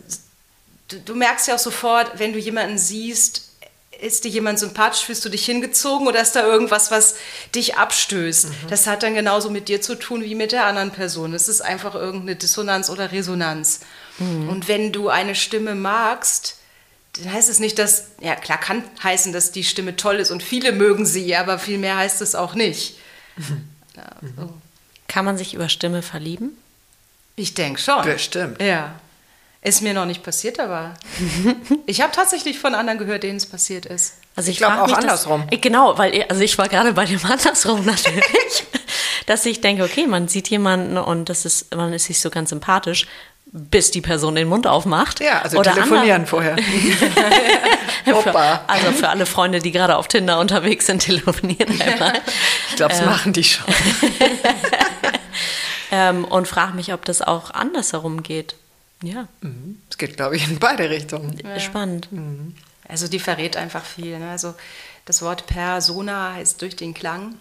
du, du merkst ja auch sofort, wenn du jemanden siehst, ist dir jemand sympathisch, fühlst du dich hingezogen oder ist da irgendwas, was dich abstößt? Das hat dann genauso mit dir zu tun wie mit der anderen Person. Es ist einfach irgendeine Dissonanz oder Resonanz. Und wenn du eine Stimme magst, dann heißt es nicht, dass, ja klar kann heißen, dass die Stimme toll ist und viele mögen sie, aber viel mehr heißt es auch nicht. Ja, so. kann man sich über Stimme verlieben? Ich denke schon. Bestimmt. Ja. Ist mir noch nicht passiert, aber ich habe tatsächlich von anderen gehört, denen es passiert ist. Also Ich glaub frag auch mich das- andersrum. Äh, Genau, weil ich- also ich war gerade bei dem andersrum natürlich, dass ich denke, okay, man sieht jemanden und das ist, man ist sich so ganz sympathisch, bis die Person den Mund aufmacht. Ja, also Oder telefonieren ander- vorher. Für, Hoppa. also für alle Freunde, die gerade auf Tinder unterwegs sind, telefonieren einmal. Ich glaube, das machen die schon. ähm, und frage mich, ob das auch andersherum geht. Ja, Es geht, glaube ich, in beide Richtungen. spannend. Also die verrät einfach viel. Ne? Also das Wort Persona heißt durch den Klang.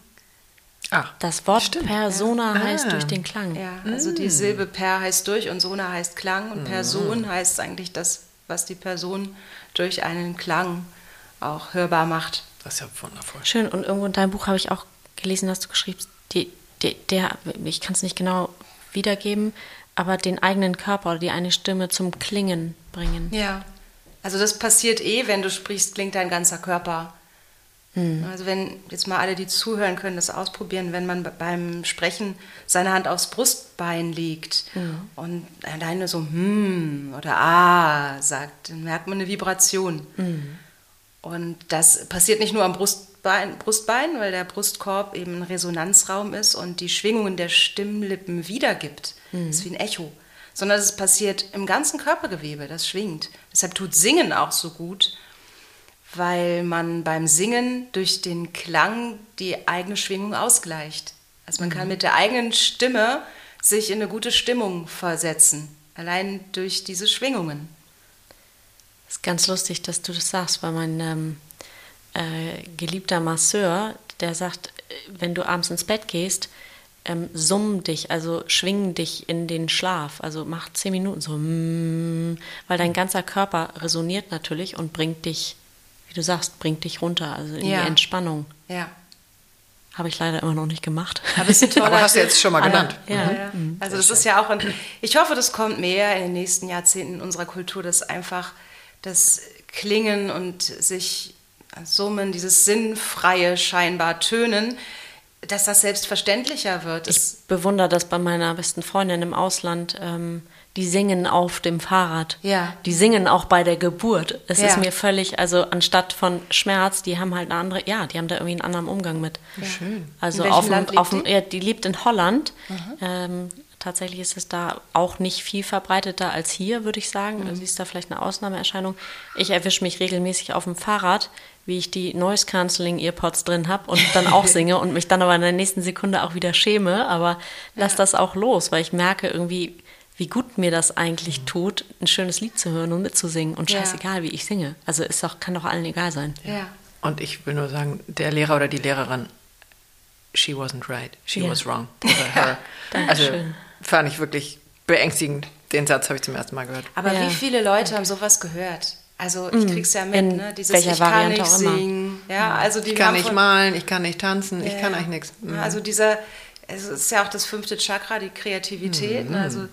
Ach, Das Wort Stimmt. Persona Ja. heißt Ah. durch den Klang. Ja, also die Silbe per heißt durch und Sona heißt Klang und Person heißt eigentlich das, was die Person durch einen Klang auch hörbar macht. das ist ja wundervoll. Schön. Und irgendwo in deinem Buch habe ich auch gelesen, dass du geschrieben hast, die, die, der, ich kann es nicht genau wiedergeben, aber den eigenen Körper oder die eine Stimme zum Klingen bringen. Ja. Also das passiert eh, wenn du sprichst, klingt dein ganzer Körper. Also wenn jetzt mal alle, die zuhören können, das ausprobieren, wenn man beim Sprechen seine Hand aufs Brustbein legt und alleine so hm oder ah sagt, dann merkt man eine Vibration. Und das passiert nicht nur am Brustbein, Brustbein, weil der Brustkorb eben ein Resonanzraum ist und die Schwingungen der Stimmlippen wiedergibt. Das ist wie ein Echo. Sondern es passiert im ganzen Körpergewebe, das schwingt. Deshalb tut Singen auch so gut, weil man beim Singen durch den Klang die eigene Schwingung ausgleicht. Also man kann mit der eigenen Stimme sich in eine gute Stimmung versetzen, allein durch diese Schwingungen. Das ist ganz lustig, dass du das sagst, weil mein ähm, äh, geliebter Masseur, der sagt, wenn du abends ins Bett gehst, ähm, summ dich, also schwing dich in den Schlaf. Also mach zehn Minuten so, mm, weil dein ganzer Körper resoniert natürlich und bringt dich, wie du sagst, bringt dich runter, also in Ja. die Entspannung. Ja. Habe ich leider immer noch nicht gemacht. Aber ist ein toller Aber hast du jetzt schon mal genannt. Ja. Ja, ja. Also das ist ja auch, ein, ich hoffe, das kommt mehr in den nächsten Jahrzehnten in unserer Kultur, dass einfach das Klingen und sich summen, dieses sinnfreie scheinbar Tönen, dass das selbstverständlicher wird. Ich bewundere das bei meiner besten Freundin im Ausland. Ähm, die singen auf dem Fahrrad. Ja. Die singen auch bei der Geburt. Es Ja. ist mir völlig, also anstatt von Schmerz, die haben halt eine andere, ja, die haben da irgendwie einen anderen Umgang mit. Schön. Also auf dem, Land auf dem, ja, die lebt in Holland. Ähm, tatsächlich ist es da auch nicht viel verbreiteter als hier, würde ich sagen. Also ist da vielleicht eine Ausnahmeerscheinung. Ich erwische mich regelmäßig auf dem Fahrrad, wie ich die Noise Cancelling Earpods drin habe und dann auch singe und mich dann aber in der nächsten Sekunde auch wieder schäme. Aber lass das auch los, weil ich merke irgendwie, wie gut mir das eigentlich tut, ein schönes Lied zu hören und mitzusingen und Ja. scheißegal, wie ich singe. Also ist doch, kann doch allen egal sein. Ja. Und ich will nur sagen, der Lehrer oder die Lehrerin, she wasn't right, she Ja. was wrong. Oder her. also fand ich wirklich beängstigend. Den Satz habe ich zum ersten Mal gehört. Aber Ja. wie viele Leute haben sowas gehört? Also ich krieg's ja mit, In ne? Dieses welcher ich kann Variante nicht auch immer. singen. Ja, also die Ich kann nicht malen, ich kann nicht tanzen, ich Ja, kann ja. eigentlich nichts. Ja, Also dieser, es ist ja auch das fünfte Chakra, die Kreativität. Ne? Also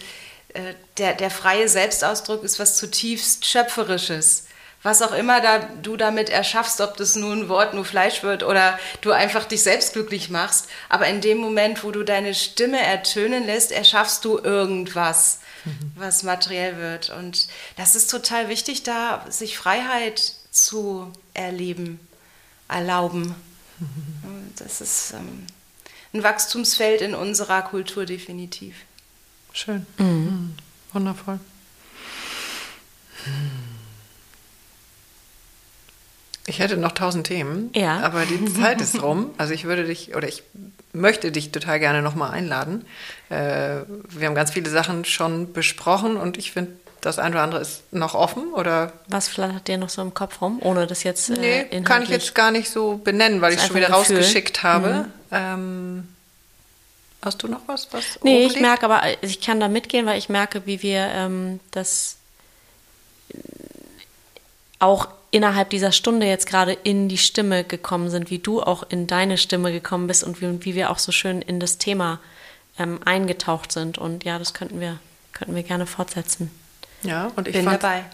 äh, der, der freie Selbstausdruck ist was zutiefst Schöpferisches. Was auch immer da, du damit erschaffst, ob das nur ein Wort, nur Fleisch wird oder du einfach dich selbst glücklich machst. Aber in dem Moment, wo du deine Stimme ertönen lässt, erschaffst du irgendwas, was materiell wird. Und das ist total wichtig, da sich Freiheit zu erleben, erlauben. Das ist ähm, ein Wachstumsfeld in unserer Kultur definitiv. Schön. Mhm. Wundervoll. Ich hätte noch tausend Themen, Ja. aber die Zeit ist rum. Also ich würde dich oder ich möchte dich total gerne nochmal einladen. Äh, wir haben ganz viele Sachen schon besprochen und ich finde, das eine oder andere ist noch offen oder Was flattert dir noch so im Kopf rum, ohne das jetzt äh, nee, kann ich jetzt gar nicht so benennen, weil ich schon wieder Gefühl. rausgeschickt habe. Ähm, hast du noch was? was Nee, ich liegt? merke aber, ich kann da mitgehen, weil ich merke, wie wir ähm, das auch innerhalb dieser Stunde jetzt gerade in die Stimme gekommen sind, wie du auch in deine Stimme gekommen bist und wie, wie wir auch so schön in das Thema ähm, eingetaucht sind. Und ja, das könnten wir, könnten wir gerne fortsetzen. Ja, und ich Bin fand, dabei.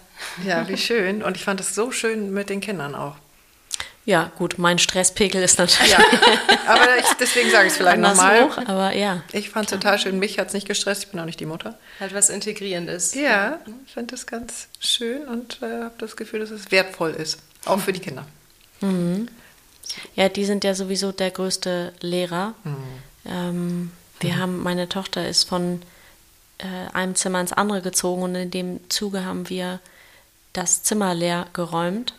Ja, wie schön. Und ich fand es so schön mit den Kindern auch. Ja, gut, mein Stresspegel ist natürlich Ja, aber ich, deswegen sage ich es vielleicht nochmal. hoch, aber ja. Ich fand es total schön. Mich hat es nicht gestresst. Ich bin auch nicht die Mutter. Halt was Integrierendes. Ja, ich finde es ganz schön und äh, habe das Gefühl, dass es wertvoll ist. Auch für die Kinder. Ja, die sind ja sowieso der größte Lehrer. Mhm. Ähm, wir haben, meine Tochter ist von äh, einem Zimmer ins andere gezogen und in dem Zuge haben wir das Zimmer leer geräumt.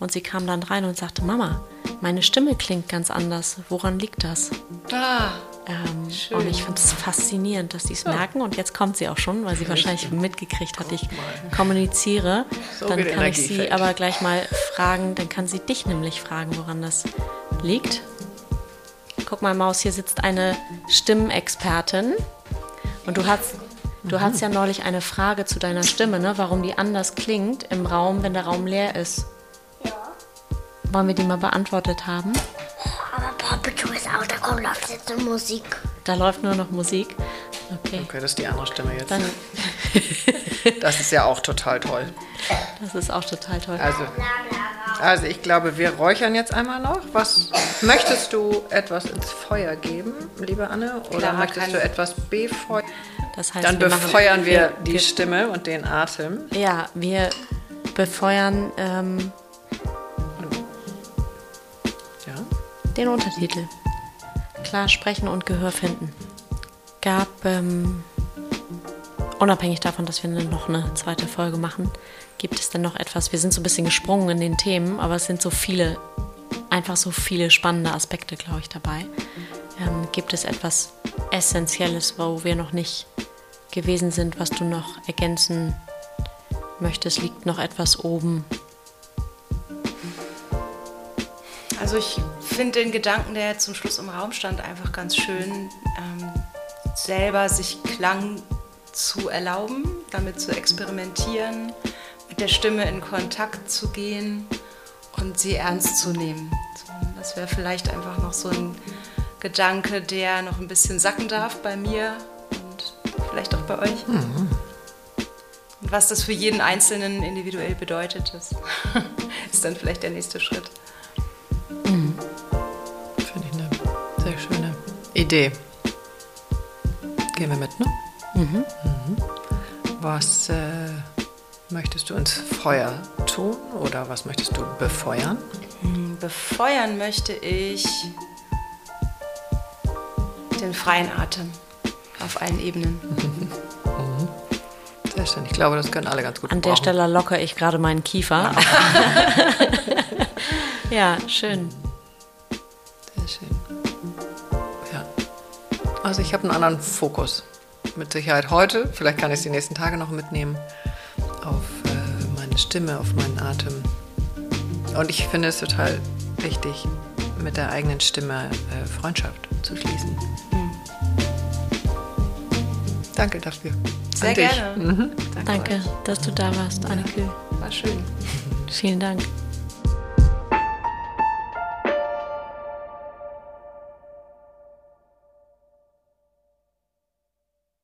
Und sie kam dann rein und sagte, Mama, meine Stimme klingt ganz anders. Woran liegt das? Ah, Ähm, Schön. und ich finde es faszinierend, dass die es merken. Und jetzt kommt sie auch schon, weil sie wahrscheinlich mitgekriegt hat, ich kommuniziere. So dann kann ich sie aber gleich mal fragen, dann kann sie dich nämlich fragen, woran das liegt. Guck mal, Maus, hier sitzt eine Stimmenexpertin. Und du hast, du hast ja neulich eine Frage zu deiner Stimme, ne? warum die anders klingt im Raum, wenn der Raum leer ist. Wollen wir die mal beantwortet haben? Aber Paw Patrol ist auch, da kommt läuft jetzt so Musik. Da läuft nur noch Musik. Okay. Okay, das ist die andere Stimme jetzt. Dann, Das ist ja auch total toll. das ist auch total toll. Also, also ich glaube, wir räuchern jetzt einmal noch. Was möchtest du etwas ins Feuer geben, liebe Anne? Oder Clara möchtest du etwas befeuern? Das heißt, Dann wir befeuern wir die Stimme und den Atem. Ja, wir befeuern ähm, den Untertitel. Klar sprechen und Gehör finden. Gab, ähm, unabhängig davon, dass wir noch eine zweite Folge machen, gibt es denn noch etwas? Wir sind so ein bisschen gesprungen in den Themen, aber es sind so viele, einfach so viele spannende Aspekte, glaube ich, dabei. Ähm, gibt es etwas Essentielles, wo wir noch nicht gewesen sind, was du noch ergänzen möchtest? Liegt noch etwas oben? Also ich finde den Gedanken, der zum Schluss im Raum stand, einfach ganz schön, ähm, selber sich Klang zu erlauben, damit zu experimentieren, mit der Stimme in Kontakt zu gehen und sie ernst zu nehmen. Das wäre vielleicht einfach noch so ein Gedanke, der noch ein bisschen sacken darf bei mir und vielleicht auch bei euch. Und was das für jeden Einzelnen individuell bedeutet, das ist dann vielleicht der nächste Schritt. Idee. Gehen wir mit, ne? Mhm. Was äh, möchtest du ins Feuer tun oder was möchtest du befeuern? Befeuern möchte ich den freien Atem auf allen Ebenen. Sehr schön. Ich glaube, das können alle ganz gut An der brauchen. Stelle lockere ich gerade meinen Kiefer. ja, schön. Sehr schön. Ja. Also ich habe einen anderen Fokus. mit Sicherheit heute, vielleicht kann ich es die nächsten Tage noch mitnehmen, auf äh, meine Stimme, auf meinen Atem. Und ich finde es total wichtig, mit der eigenen Stimme äh, Freundschaft zu schließen. Danke dafür. Sehr An gerne. Danke, dass du da warst, Anneke. War schön. Vielen Dank.